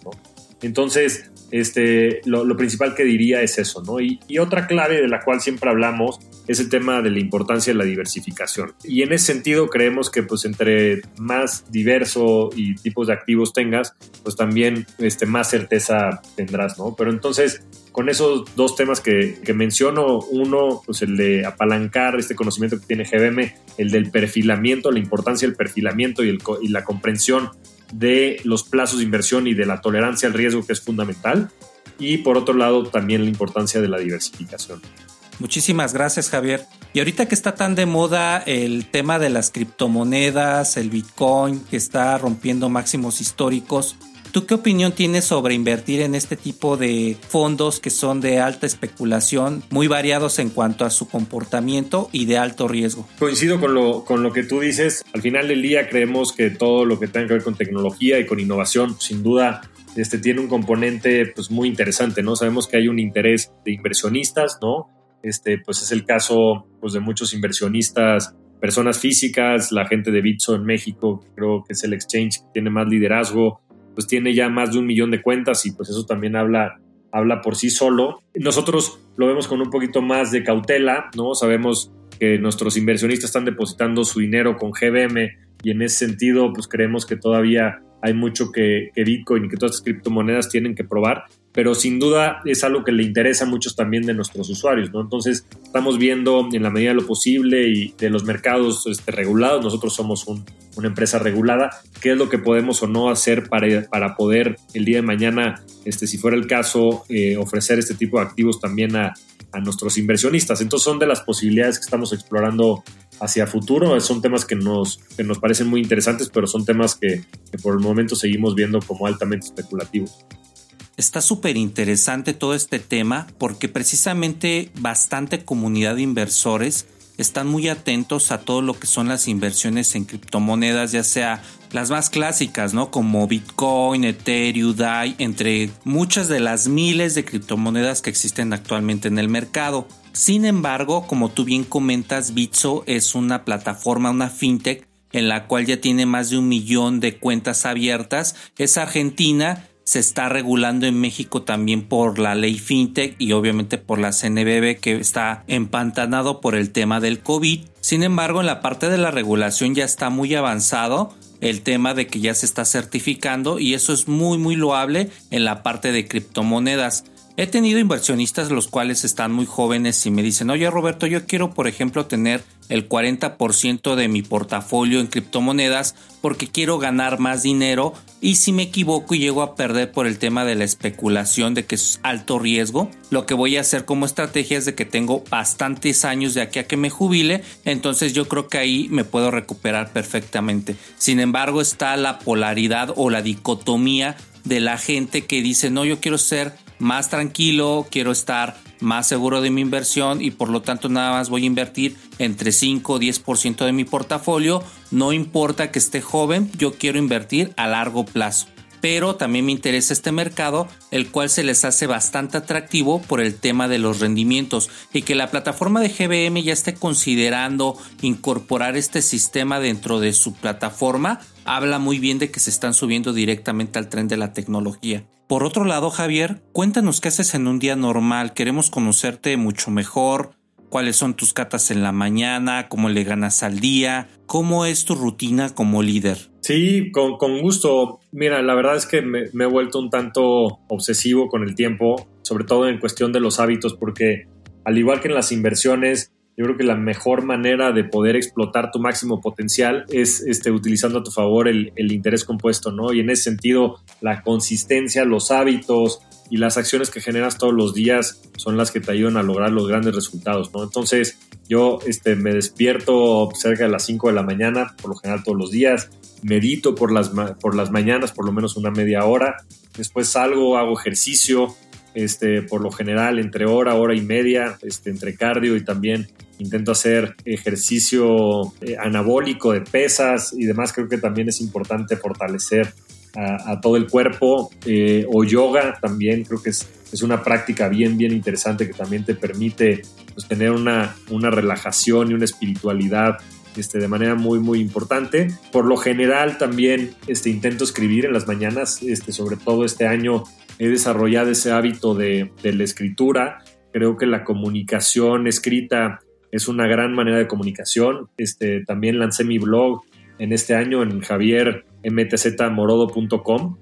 Entonces, este, lo, principal que diría es eso, ¿no? Y, otra clave de la cual siempre hablamos es el tema de la importancia de la diversificación. Y en ese sentido creemos que pues entre más diverso y tipos de activos tengas, pues también este, más certeza tendrás, ¿no? Pero entonces, con esos dos temas que, que menciono, uno, pues el de apalancar este conocimiento que tiene GBM, el del perfilamiento, la importancia del perfilamiento y, el, y la comprensión de los plazos de inversión y de la tolerancia al riesgo que es fundamental. Y por otro lado, también la importancia de la diversificación. Muchísimas gracias, Javier. Y ahorita que está tan de moda el tema de las criptomonedas, el Bitcoin, que está rompiendo máximos históricos, ¿tú qué opinión tienes sobre invertir en este tipo de fondos que son de alta especulación, muy variados en cuanto a su comportamiento y de alto riesgo? Coincido con lo, con lo que tú dices. Al final del día creemos que todo lo que tenga que ver con tecnología y con innovación, sin duda, este, tiene un componente pues, muy interesante, ¿no? Sabemos que hay un interés de inversionistas, ¿no? Este, pues es el caso pues, de muchos inversionistas, personas físicas, la gente de Bitso en México, creo que es el exchange que tiene más liderazgo, pues tiene ya más de un millón de cuentas y pues eso también habla, habla por sí solo. Nosotros lo vemos con un poquito más de cautela, ¿no? Sabemos que nuestros inversionistas están depositando su dinero con GBM y en ese sentido pues creemos que todavía hay mucho que, que Bitcoin y que todas estas criptomonedas tienen que probar, pero sin duda es algo que le interesa a muchos también de nuestros usuarios, ¿no? Entonces, estamos viendo en la medida de lo posible y de los mercados este, regulados, nosotros somos una empresa regulada, qué es lo que podemos o no hacer para, para poder el día de mañana, este, si fuera el caso, eh, ofrecer este tipo de activos también a, a nuestros inversionistas. Entonces, son de las posibilidades que estamos explorando hacia futuro. Son temas que nos, que nos parecen muy interesantes, pero son temas que, que por el momento seguimos viendo como altamente especulativos. Está súper interesante todo este tema porque precisamente bastante comunidad de inversores están muy atentos a todo lo que son las inversiones en criptomonedas, ya sea las más clásicas, ¿no? Como Bitcoin, Ethereum, DAI, entre muchas de las miles de criptomonedas que existen actualmente en el mercado. Sin embargo, como tú bien comentas, Bitso es una plataforma, una fintech en la cual ya tiene más de un millón de cuentas abiertas. Es argentina se está regulando en México también por la ley FinTech y obviamente por la CNBB que está empantanado por el tema del COVID. Sin embargo, en la parte de la regulación ya está muy avanzado el tema de que ya se está certificando y eso es muy muy loable en la parte de criptomonedas. He tenido inversionistas los cuales están muy jóvenes y me dicen, oye Roberto, yo quiero por ejemplo tener el 40% de mi portafolio en criptomonedas porque quiero ganar más dinero y si me equivoco y llego a perder por el tema de la especulación de que es alto riesgo, lo que voy a hacer como estrategia es de que tengo bastantes años de aquí a que me jubile, entonces yo creo que ahí me puedo recuperar perfectamente. Sin embargo está la polaridad o la dicotomía de la gente que dice, no, yo quiero ser más tranquilo, quiero estar más seguro de mi inversión y por lo tanto nada más voy a invertir entre 5 o 10% de mi portafolio. No importa que esté joven, yo quiero invertir a largo plazo. Pero también me interesa este mercado, el cual se les hace bastante atractivo por el tema de los rendimientos y que la plataforma de GBM ya esté considerando incorporar este sistema dentro de su plataforma, habla muy bien de que se están subiendo directamente al tren de la tecnología. Por otro lado, Javier, cuéntanos qué haces en un día normal. Queremos conocerte mucho mejor. ¿Cuáles son tus catas en la mañana? ¿Cómo le ganas al día? ¿Cómo es tu rutina como líder? Sí, con, gusto. Mira, la verdad es que me, me, he vuelto un tanto obsesivo con el tiempo, sobre todo en cuestión de los hábitos, porque al igual que en las inversiones, yo creo que la mejor manera de poder explotar tu máximo potencial es este, utilizando a tu favor el, interés compuesto, ¿no? Y en ese sentido, la consistencia, los hábitos y las acciones que generas todos los días son las que te ayudan a lograr los grandes resultados, ¿no? Entonces, yo este, me despierto cerca de las 5 de la mañana, por lo general todos los días, medito por las, por las mañanas, por lo menos una media hora, después salgo, hago ejercicio, este, por lo general entre hora, hora y media, este, entre cardio y también intento hacer ejercicio eh, anabólico de pesas y demás. Creo que también es importante fortalecer a, todo el cuerpo eh, o yoga también. Creo que es, es, una práctica bien, bien interesante que también te permite pues, tener una, una relajación y una espiritualidad este, de manera muy, muy importante. Por lo general también este, intento escribir en las mañanas, este, sobre todo este año he desarrollado ese hábito de, de la escritura. Creo que la comunicación escrita es una gran manera de comunicación. Este, también lancé mi blog en este año en javiermtzmorodo.com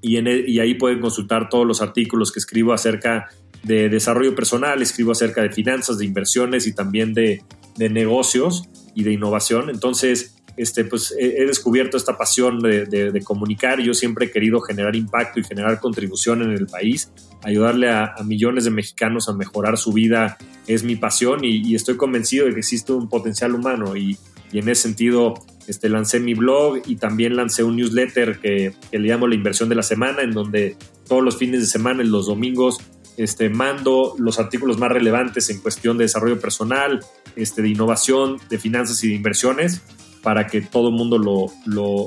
y, en y ahí pueden consultar todos los artículos que escribo acerca de desarrollo personal, escribo acerca de finanzas, de inversiones y también de, de negocios y de innovación. Entonces, este, pues he, descubierto esta pasión de, comunicar. Yo siempre he querido generar impacto y generar contribución en el país. Ayudarle a, millones de mexicanos a mejorar su vida es mi pasión y, estoy convencido de que existe un potencial humano y, en ese sentido este, lancé mi blog y también lancé un newsletter que, le llamo la inversión de la semana, en donde todos los fines de semana, y los domingos, este, mando los artículos más relevantes en cuestión de desarrollo personal, este, de innovación, de finanzas y de inversiones para que todo el mundo lo,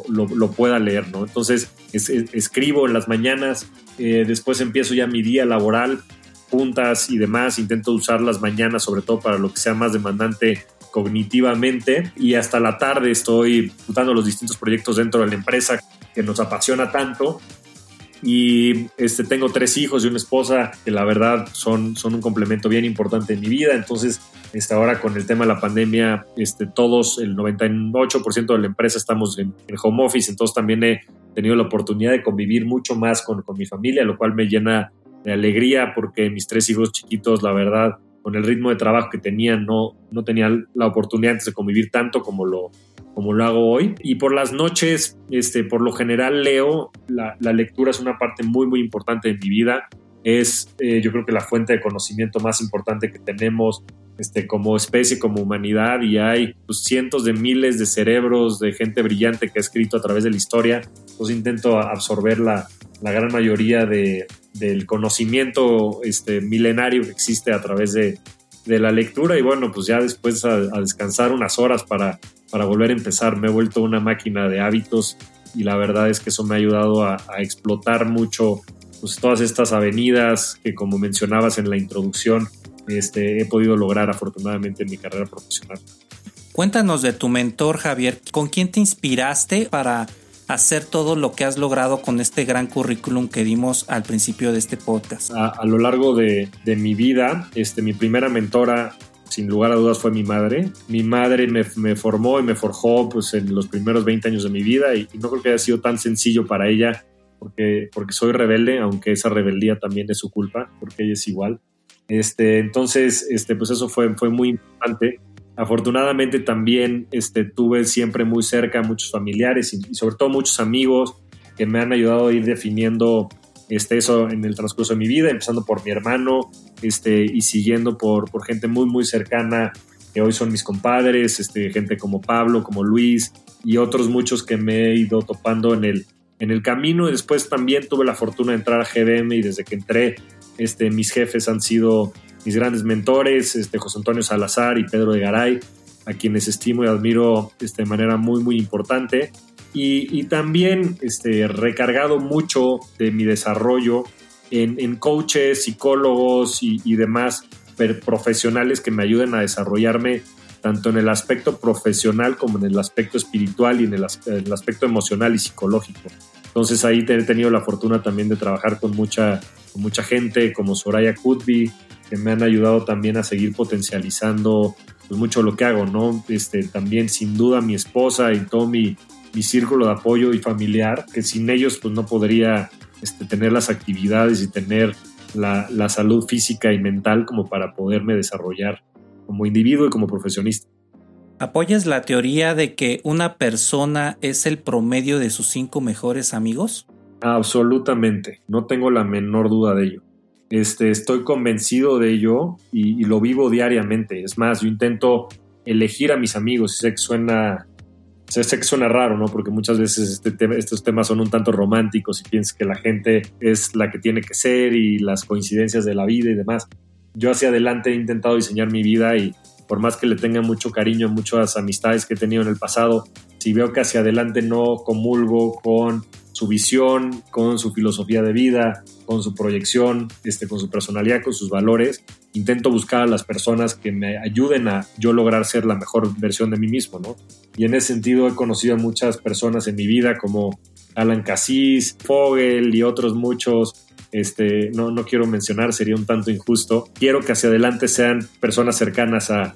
lo, pueda leer, ¿no? Entonces, escribo en las mañanas, eh, después empiezo ya mi día laboral, juntas y demás, intento usar las mañanas sobre todo para lo que sea más demandante cognitivamente y hasta la tarde estoy disfrutando los distintos proyectos dentro de la empresa que nos apasiona tanto y este, tengo tres hijos y una esposa que la verdad son, son un complemento bien importante en mi vida. Entonces, este, ahora con el tema de la pandemia, este, todos, el 98% de la empresa estamos en, home office, entonces también he tenido la oportunidad de convivir mucho más con, con mi familia, lo cual me llena de alegría porque mis tres hijos chiquitos, la verdad, con el ritmo de trabajo que tenían, no, no tenían la oportunidad antes de convivir tanto como lo, como lo hago hoy. Y por las noches, este, por lo general leo, la, lectura es una parte muy, muy importante de mi vida. Es, eh, yo creo que la fuente de conocimiento más importante que tenemos este, como especie, como humanidad, y hay pues, cientos de miles de cerebros de gente brillante que ha escrito a través de la historia. Entonces intento absorber la, la gran mayoría de, del conocimiento este, milenario que existe a través de, de la lectura y bueno, pues ya después a, descansar unas horas para, para volver a empezar. Me he vuelto una máquina de hábitos y la verdad es que eso me ha ayudado a, explotar mucho pues, todas estas avenidas que como mencionabas en la introducción, este, he podido lograr afortunadamente en mi carrera profesional. Cuéntanos de tu mentor Javier, ¿con quién te inspiraste para hacer todo lo que has logrado con este gran currículum que dimos al principio de este podcast? A, lo largo de, mi vida, este, mi primera mentora sin lugar a dudas fue mi madre. Mi madre me, formó y me forjó pues, en los primeros 20 años de mi vida y, no creo que haya sido tan sencillo para ella porque, porque soy rebelde, aunque esa rebeldía también es su culpa, porque ella es igual. Este, entonces, este, pues eso fue, fue muy importante. Afortunadamente también este, tuve siempre muy cerca muchos familiares y, sobre todo muchos amigos que me han ayudado a ir definiendo este, eso en el transcurso de mi vida, empezando por mi hermano este, y siguiendo por, por gente muy, muy cercana que hoy son mis compadres, este, gente como Pablo, como Luis y otros muchos que me he ido topando en el, en el camino. Y después también tuve la fortuna de entrar a GBM y desde que entré, este, mis jefes han sido mis grandes mentores, este, José Antonio Salazar y Pedro de Garay, a quienes estimo y admiro este, de manera muy, muy importante. Y, también este, recargado mucho de mi desarrollo en, coaches, psicólogos y, demás profesionales que me ayuden a desarrollarme tanto en el aspecto profesional como en el aspecto espiritual y en el, aspecto emocional y psicológico. Entonces ahí he tenido la fortuna también de trabajar con mucha, con mucha gente como Soraya Kutby, que me han ayudado también a seguir potencializando pues, mucho lo que hago, ¿no? Este, también sin duda mi esposa y todo mi, mi círculo de apoyo y familiar, que sin ellos pues no podría este, tener las actividades y tener la, la salud física y mental como para poderme desarrollar como individuo y como profesionista. ¿Apoyas la teoría de que una persona es el promedio de sus cinco mejores amigos? Absolutamente, no tengo la menor duda de ello. Este, estoy convencido de ello y, lo vivo diariamente. Es más, yo intento elegir a mis amigos. Sé que suena, sé que suena raro, ¿no? Porque muchas veces este estos temas son un tanto románticos y piensas que la gente es la que tiene que ser y las coincidencias de la vida y demás. Yo hacia adelante he intentado diseñar mi vida y por más que le tenga mucho cariño a muchas amistades que he tenido en el pasado, si veo que hacia adelante no comulgo con su visión, con su filosofía de vida, con su proyección, este, con su personalidad, con sus valores. Intento buscar a las personas que me ayuden a yo lograr ser la mejor versión de mí mismo, ¿no? Y en ese sentido he conocido a muchas personas en mi vida como Alan Cassis, Fogel y otros muchos este, no, no quiero mencionar, sería un tanto injusto. Quiero que hacia adelante sean personas cercanas a,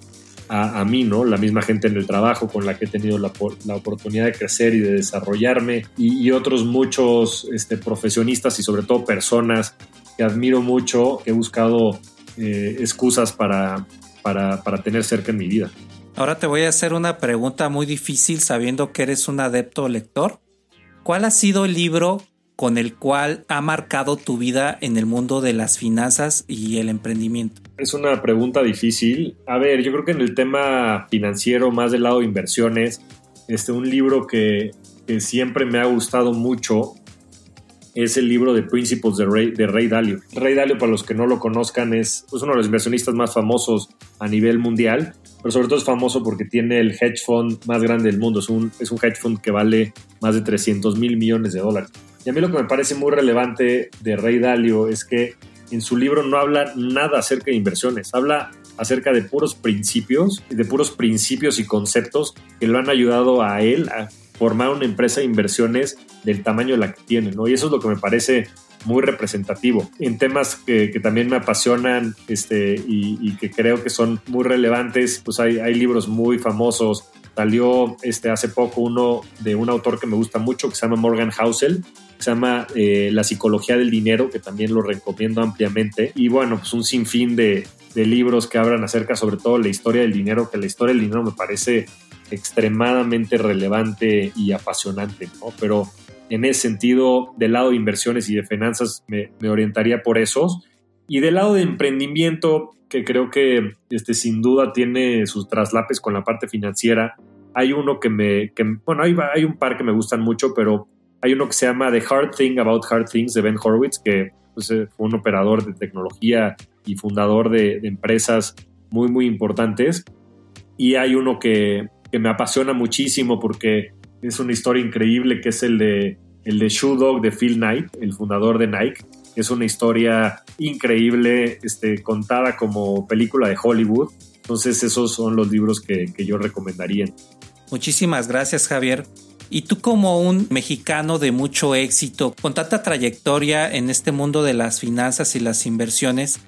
a, mí, ¿no? La misma gente en el trabajo con la que he tenido la, la oportunidad de crecer y de desarrollarme y, otros muchos este, profesionistas y sobre todo personas que admiro mucho, que he buscado eh, excusas para, para, para tener cerca en mi vida. Ahora te voy a hacer una pregunta muy difícil sabiendo que eres un adepto lector. ¿Cuál ha sido el libro con el cual ha marcado tu vida en el mundo de las finanzas y el emprendimiento? Es una pregunta difícil. A ver, yo creo que en el tema financiero, más del lado de inversiones, este, un libro que, siempre me ha gustado mucho es el libro de Principles de Ray, Dalio. Ray Dalio, para los que no lo conozcan, es pues, uno de los inversionistas más famosos a nivel mundial, pero sobre todo es famoso porque tiene el hedge fund más grande del mundo. Es un, es un hedge fund que vale más de 300 mil millones de dólares. Y a mí lo que me parece muy relevante de Ray Dalio es que en su libro no habla nada acerca de inversiones, habla acerca de puros principios, de puros principios y conceptos que lo han ayudado a él a formar una empresa de inversiones del tamaño de la que tiene, ¿no? Y eso es lo que me parece muy representativo. En temas que, también me apasionan este, y, que creo que son muy relevantes, pues hay, hay libros muy famosos. Salió este, hace poco uno de un autor que me gusta mucho que se llama Morgan Housel, se llama eh, La psicología del dinero, que también lo recomiendo ampliamente. Y bueno, pues un sinfín de, de libros que hablan acerca sobre todo la historia del dinero, que la historia del dinero me parece extremadamente relevante y apasionante, ¿no? Pero en ese sentido, del lado de inversiones y de finanzas, me, me orientaría por esos. Y del lado de emprendimiento, que creo que este, sin duda tiene sus traslapes con la parte financiera, hay uno que me, que, bueno, hay, hay un par que me gustan mucho, pero hay uno que se llama The Hard Thing About Hard Things de Ben Horowitz, que pues, eh, fue un operador de tecnología y fundador de, empresas muy, muy importantes. Y hay uno que, me apasiona muchísimo porque es una historia increíble, que es el de, el de Shoe Dog de Phil Knight, el fundador de Nike. Es una historia increíble, este, contada como película de Hollywood. Entonces esos son los libros que, que yo recomendaría. Muchísimas gracias Javier. Y tú como un mexicano de mucho éxito, con tanta trayectoria en este mundo de las finanzas y las inversiones,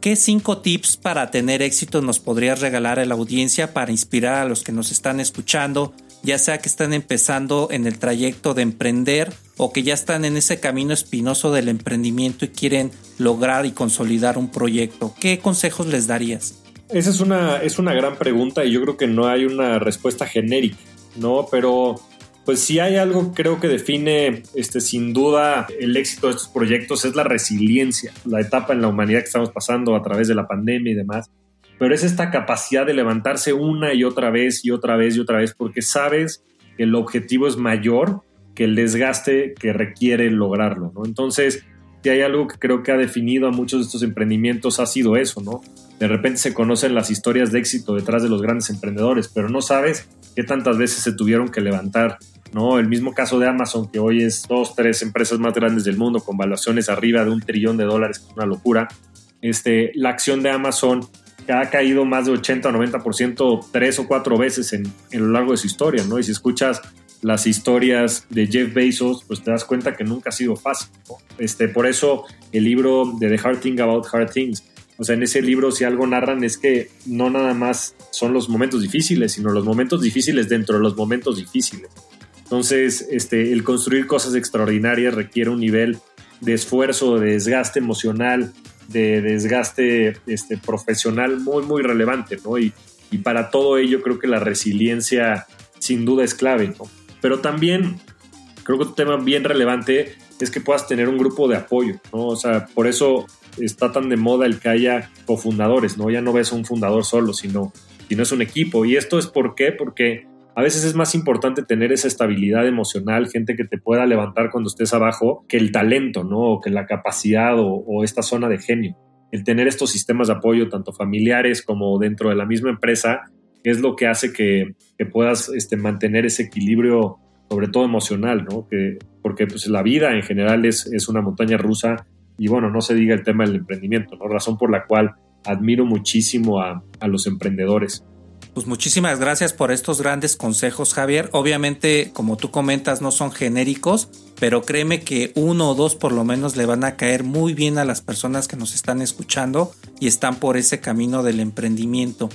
¿qué cinco tips para tener éxito nos podrías regalar a la audiencia para inspirar a los que nos están escuchando, ya sea que están empezando en el trayecto de emprender o que ya están en ese camino espinoso del emprendimiento y quieren lograr y consolidar un proyecto? ¿Qué consejos les darías? Esa es una, es una gran pregunta y yo creo que no hay una respuesta genérica, ¿no? Pero pues si hay algo creo que define este, sin duda el éxito de estos proyectos es la resiliencia, la etapa en la humanidad que estamos pasando a través de la pandemia y demás. Pero es esta capacidad de levantarse una y otra vez y otra vez y otra vez porque sabes que el objetivo es mayor que el desgaste que requiere lograrlo, ¿no? Entonces, si hay algo que creo que ha definido a muchos de estos emprendimientos ha sido eso, ¿no? De repente se conocen las historias de éxito detrás de los grandes emprendedores, pero no sabes qué tantas veces se tuvieron que levantar ¿no? El mismo caso de Amazon, que hoy es dos, tres empresas más grandes del mundo con valuaciones arriba de un trillón de dólares, que es una locura. Este, la acción de Amazon que ha caído más de 80 o 90% tres o cuatro veces en, en, lo largo de su historia, ¿no? Y si escuchas las historias de Jeff Bezos, pues te das cuenta que nunca ha sido fácil, Este, por eso el libro de The Hard Thing About Hard Things, o sea, en ese libro si algo narran es que no nada más son los momentos difíciles, sino los momentos difíciles dentro de los momentos difíciles. Entonces, este, el construir cosas extraordinarias requiere un nivel de esfuerzo, de desgaste emocional, de desgaste este, profesional muy, muy relevante, ¿no? Y, y, para todo ello creo que la resiliencia sin duda es clave, ¿no? Pero también creo que un tema bien relevante es que puedas tener un grupo de apoyo, ¿no? O sea, por eso está tan de moda el que haya cofundadores, ¿no? Ya no ves un fundador solo, sino, sino es un equipo. Y esto es por qué, porque a veces es más importante tener esa estabilidad emocional, gente que te pueda levantar cuando estés abajo, que el talento, ¿no? O que la capacidad o, esta zona de genio. El tener estos sistemas de apoyo, tanto familiares como dentro de la misma empresa, es lo que hace que, puedas este, mantener ese equilibrio, sobre todo emocional, ¿no? Que, porque pues, la vida en general es, una montaña rusa y bueno, no se diga el tema del emprendimiento, ¿no? Razón por la cual admiro muchísimo a los emprendedores. Pues muchísimas gracias por estos grandes consejos, Javier. Obviamente, como tú comentas, no son genéricos, pero créeme que uno o dos por lo menos le van a caer muy bien a las personas que nos están escuchando y están por ese camino del emprendimiento.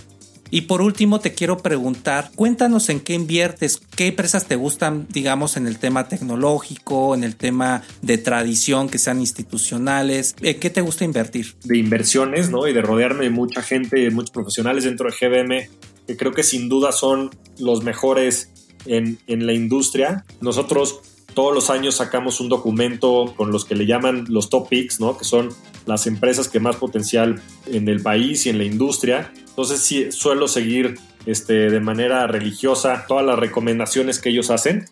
Y por último te quiero preguntar, cuéntanos en qué inviertes, qué empresas te gustan, digamos, en el tema tecnológico, en el tema de tradición, que sean institucionales, ¿en qué te gusta invertir? De inversiones, ¿no? Y de rodearme de mucha gente, muchos profesionales dentro de GBM, que creo que sin duda son los mejores en, en la industria. Nosotros todos los años sacamos un documento con los que le llaman los top picks, ¿no? Que son las empresas que más potencial en el país y en la industria. Entonces sí, suelo seguir este, de manera religiosa todas las recomendaciones que ellos hacen.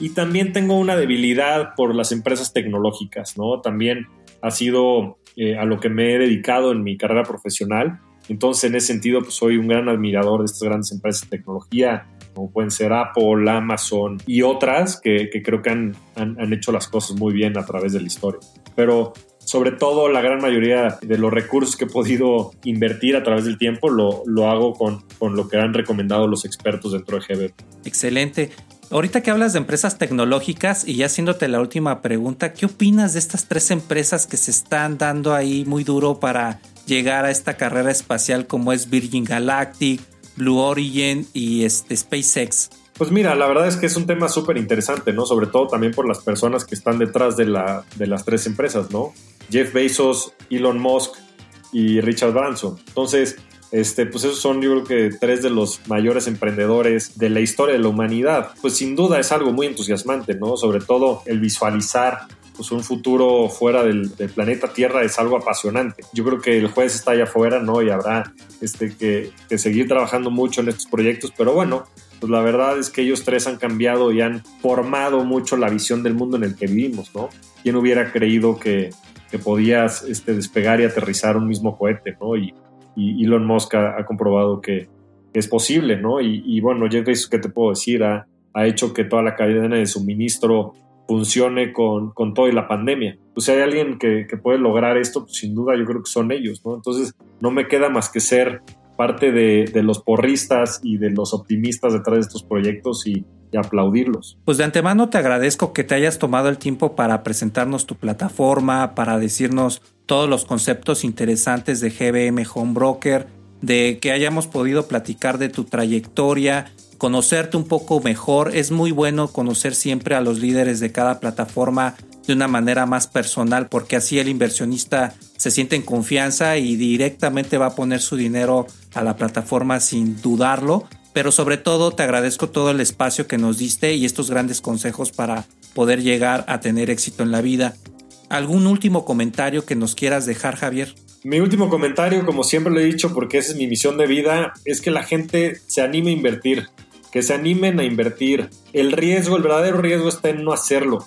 Y también tengo una debilidad por las empresas tecnológicas, ¿no? También ha sido eh, a lo que me he dedicado en mi carrera profesional. Entonces, en ese sentido, pues soy un gran admirador de estas grandes empresas de tecnología, como pueden ser Apple, Amazon y otras que, creo que han, han, hecho las cosas muy bien a través de la historia. Pero sobre todo la gran mayoría de los recursos que he podido invertir a través del tiempo lo, lo hago con, con, lo que han recomendado los expertos dentro de GB. Excelente. Ahorita que hablas de empresas tecnológicas y ya haciéndote la última pregunta, ¿qué opinas de estas tres empresas que se están dando ahí muy duro para llegar a esta carrera espacial como es Virgin Galactic, Blue Origin y este SpaceX? Pues mira, la verdad es que es un tema súper interesante, ¿no? Sobre todo también por las personas que están detrás de, la, de las tres empresas, ¿no? Jeff Bezos, Elon Musk y Richard Branson. Entonces, este, pues esos son yo creo que tres de los mayores emprendedores de la historia de la humanidad. Pues sin duda es algo muy entusiasmante, ¿no? Sobre todo el visualizar pues un futuro fuera del, planeta Tierra es algo apasionante. Yo creo que el juez está allá afuera, ¿no? Y habrá este, que, que seguir trabajando mucho en estos proyectos, pero bueno, pues la verdad es que ellos tres han cambiado y han formado mucho la visión del mundo en el que vivimos, ¿no? ¿Quién hubiera creído que, que podías este, despegar y aterrizar un mismo cohete, ¿no? Y, y Elon Musk ha, comprobado que es posible, ¿no? Y, y bueno, Jeff Bezos, ¿qué te puedo decir? Ha, ha hecho que toda la cadena de suministro funcione con, con todo y la pandemia. Pues si hay alguien que, puede lograr esto, pues sin duda yo creo que son ellos, ¿no? Entonces no me queda más que ser parte de, los porristas y de los optimistas detrás de estos proyectos y, y, aplaudirlos. Pues de antemano te agradezco que te hayas tomado el tiempo para presentarnos tu plataforma, para decirnos todos los conceptos interesantes de GBM Home Broker, de que hayamos podido platicar de tu trayectoria, conocerte un poco mejor. Es muy bueno conocer siempre a los líderes de cada plataforma de una manera más personal porque así el inversionista se siente en confianza y directamente va a poner su dinero a la plataforma sin dudarlo. Pero sobre todo te agradezco todo el espacio que nos diste y estos grandes consejos para poder llegar a tener éxito en la vida. ¿Algún último comentario que nos quieras dejar, Javier? Mi último comentario, como siempre lo he dicho, porque esa es mi misión de vida, es que la gente se anime a invertir, que se animen a invertir. El riesgo, el verdadero riesgo está en no hacerlo.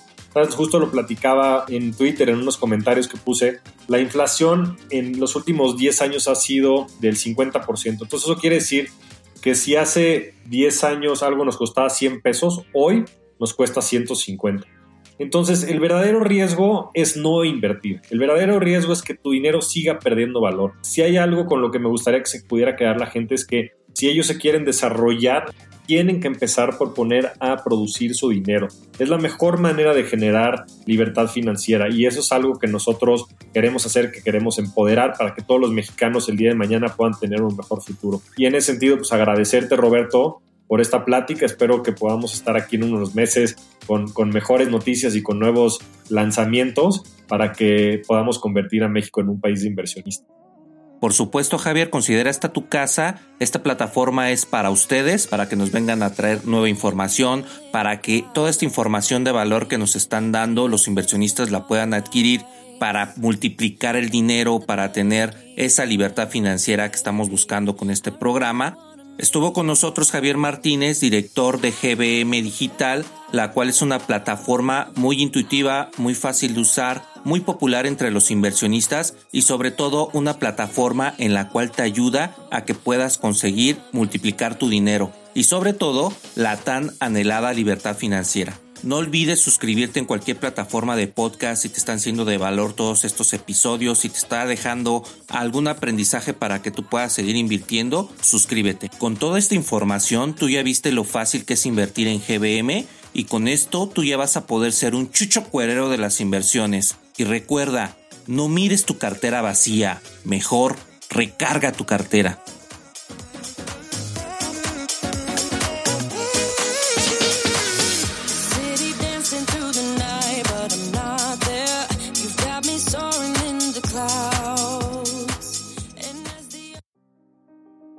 Justo lo platicaba en Twitter, en unos comentarios que puse. La inflación en los últimos 10 años ha sido del 50%. Entonces eso quiere decir que si hace 10 años algo nos costaba 100 pesos, hoy nos cuesta 150. Entonces, el verdadero riesgo es no invertir. El verdadero riesgo es que tu dinero siga perdiendo valor. Si hay algo con lo que me gustaría que se pudiera quedar la gente es que si ellos se quieren desarrollar, tienen que empezar por poner a producir su dinero. Es la mejor manera de generar libertad financiera y eso es algo que nosotros queremos hacer, que queremos empoderar para que todos los mexicanos el día de mañana puedan tener un mejor futuro. Y en ese sentido, pues agradecerte Roberto por esta plática. Espero que podamos estar aquí en unos meses con, mejores noticias y con nuevos lanzamientos para que podamos convertir a México en un país de inversionistas. Por supuesto, Javier, considera esta tu casa. Esta plataforma es para ustedes, para que nos vengan a traer nueva información, para que toda esta información de valor que nos están dando los inversionistas la puedan adquirir para multiplicar el dinero, para tener esa libertad financiera que estamos buscando con este programa. Estuvo con nosotros Javier Martínez, director de GBM Digital, la cual es una plataforma muy intuitiva, muy fácil de usar, muy popular entre los inversionistas y sobre todo una plataforma en la cual te ayuda a que puedas conseguir multiplicar tu dinero y sobre todo la tan anhelada libertad financiera. No olvides suscribirte en cualquier plataforma de podcast si te están siendo de valor todos estos episodios, si te está dejando algún aprendizaje para que tú puedas seguir invirtiendo, suscríbete. Con toda esta información tú ya viste lo fácil que es invertir en GBM y con esto tú ya vas a poder ser un chucho cuerero de las inversiones. Y recuerda, no mires tu cartera vacía, mejor recarga tu cartera.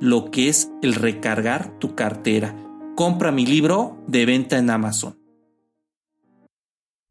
lo que es el recargar tu cartera. Compra mi libro de venta en Amazon.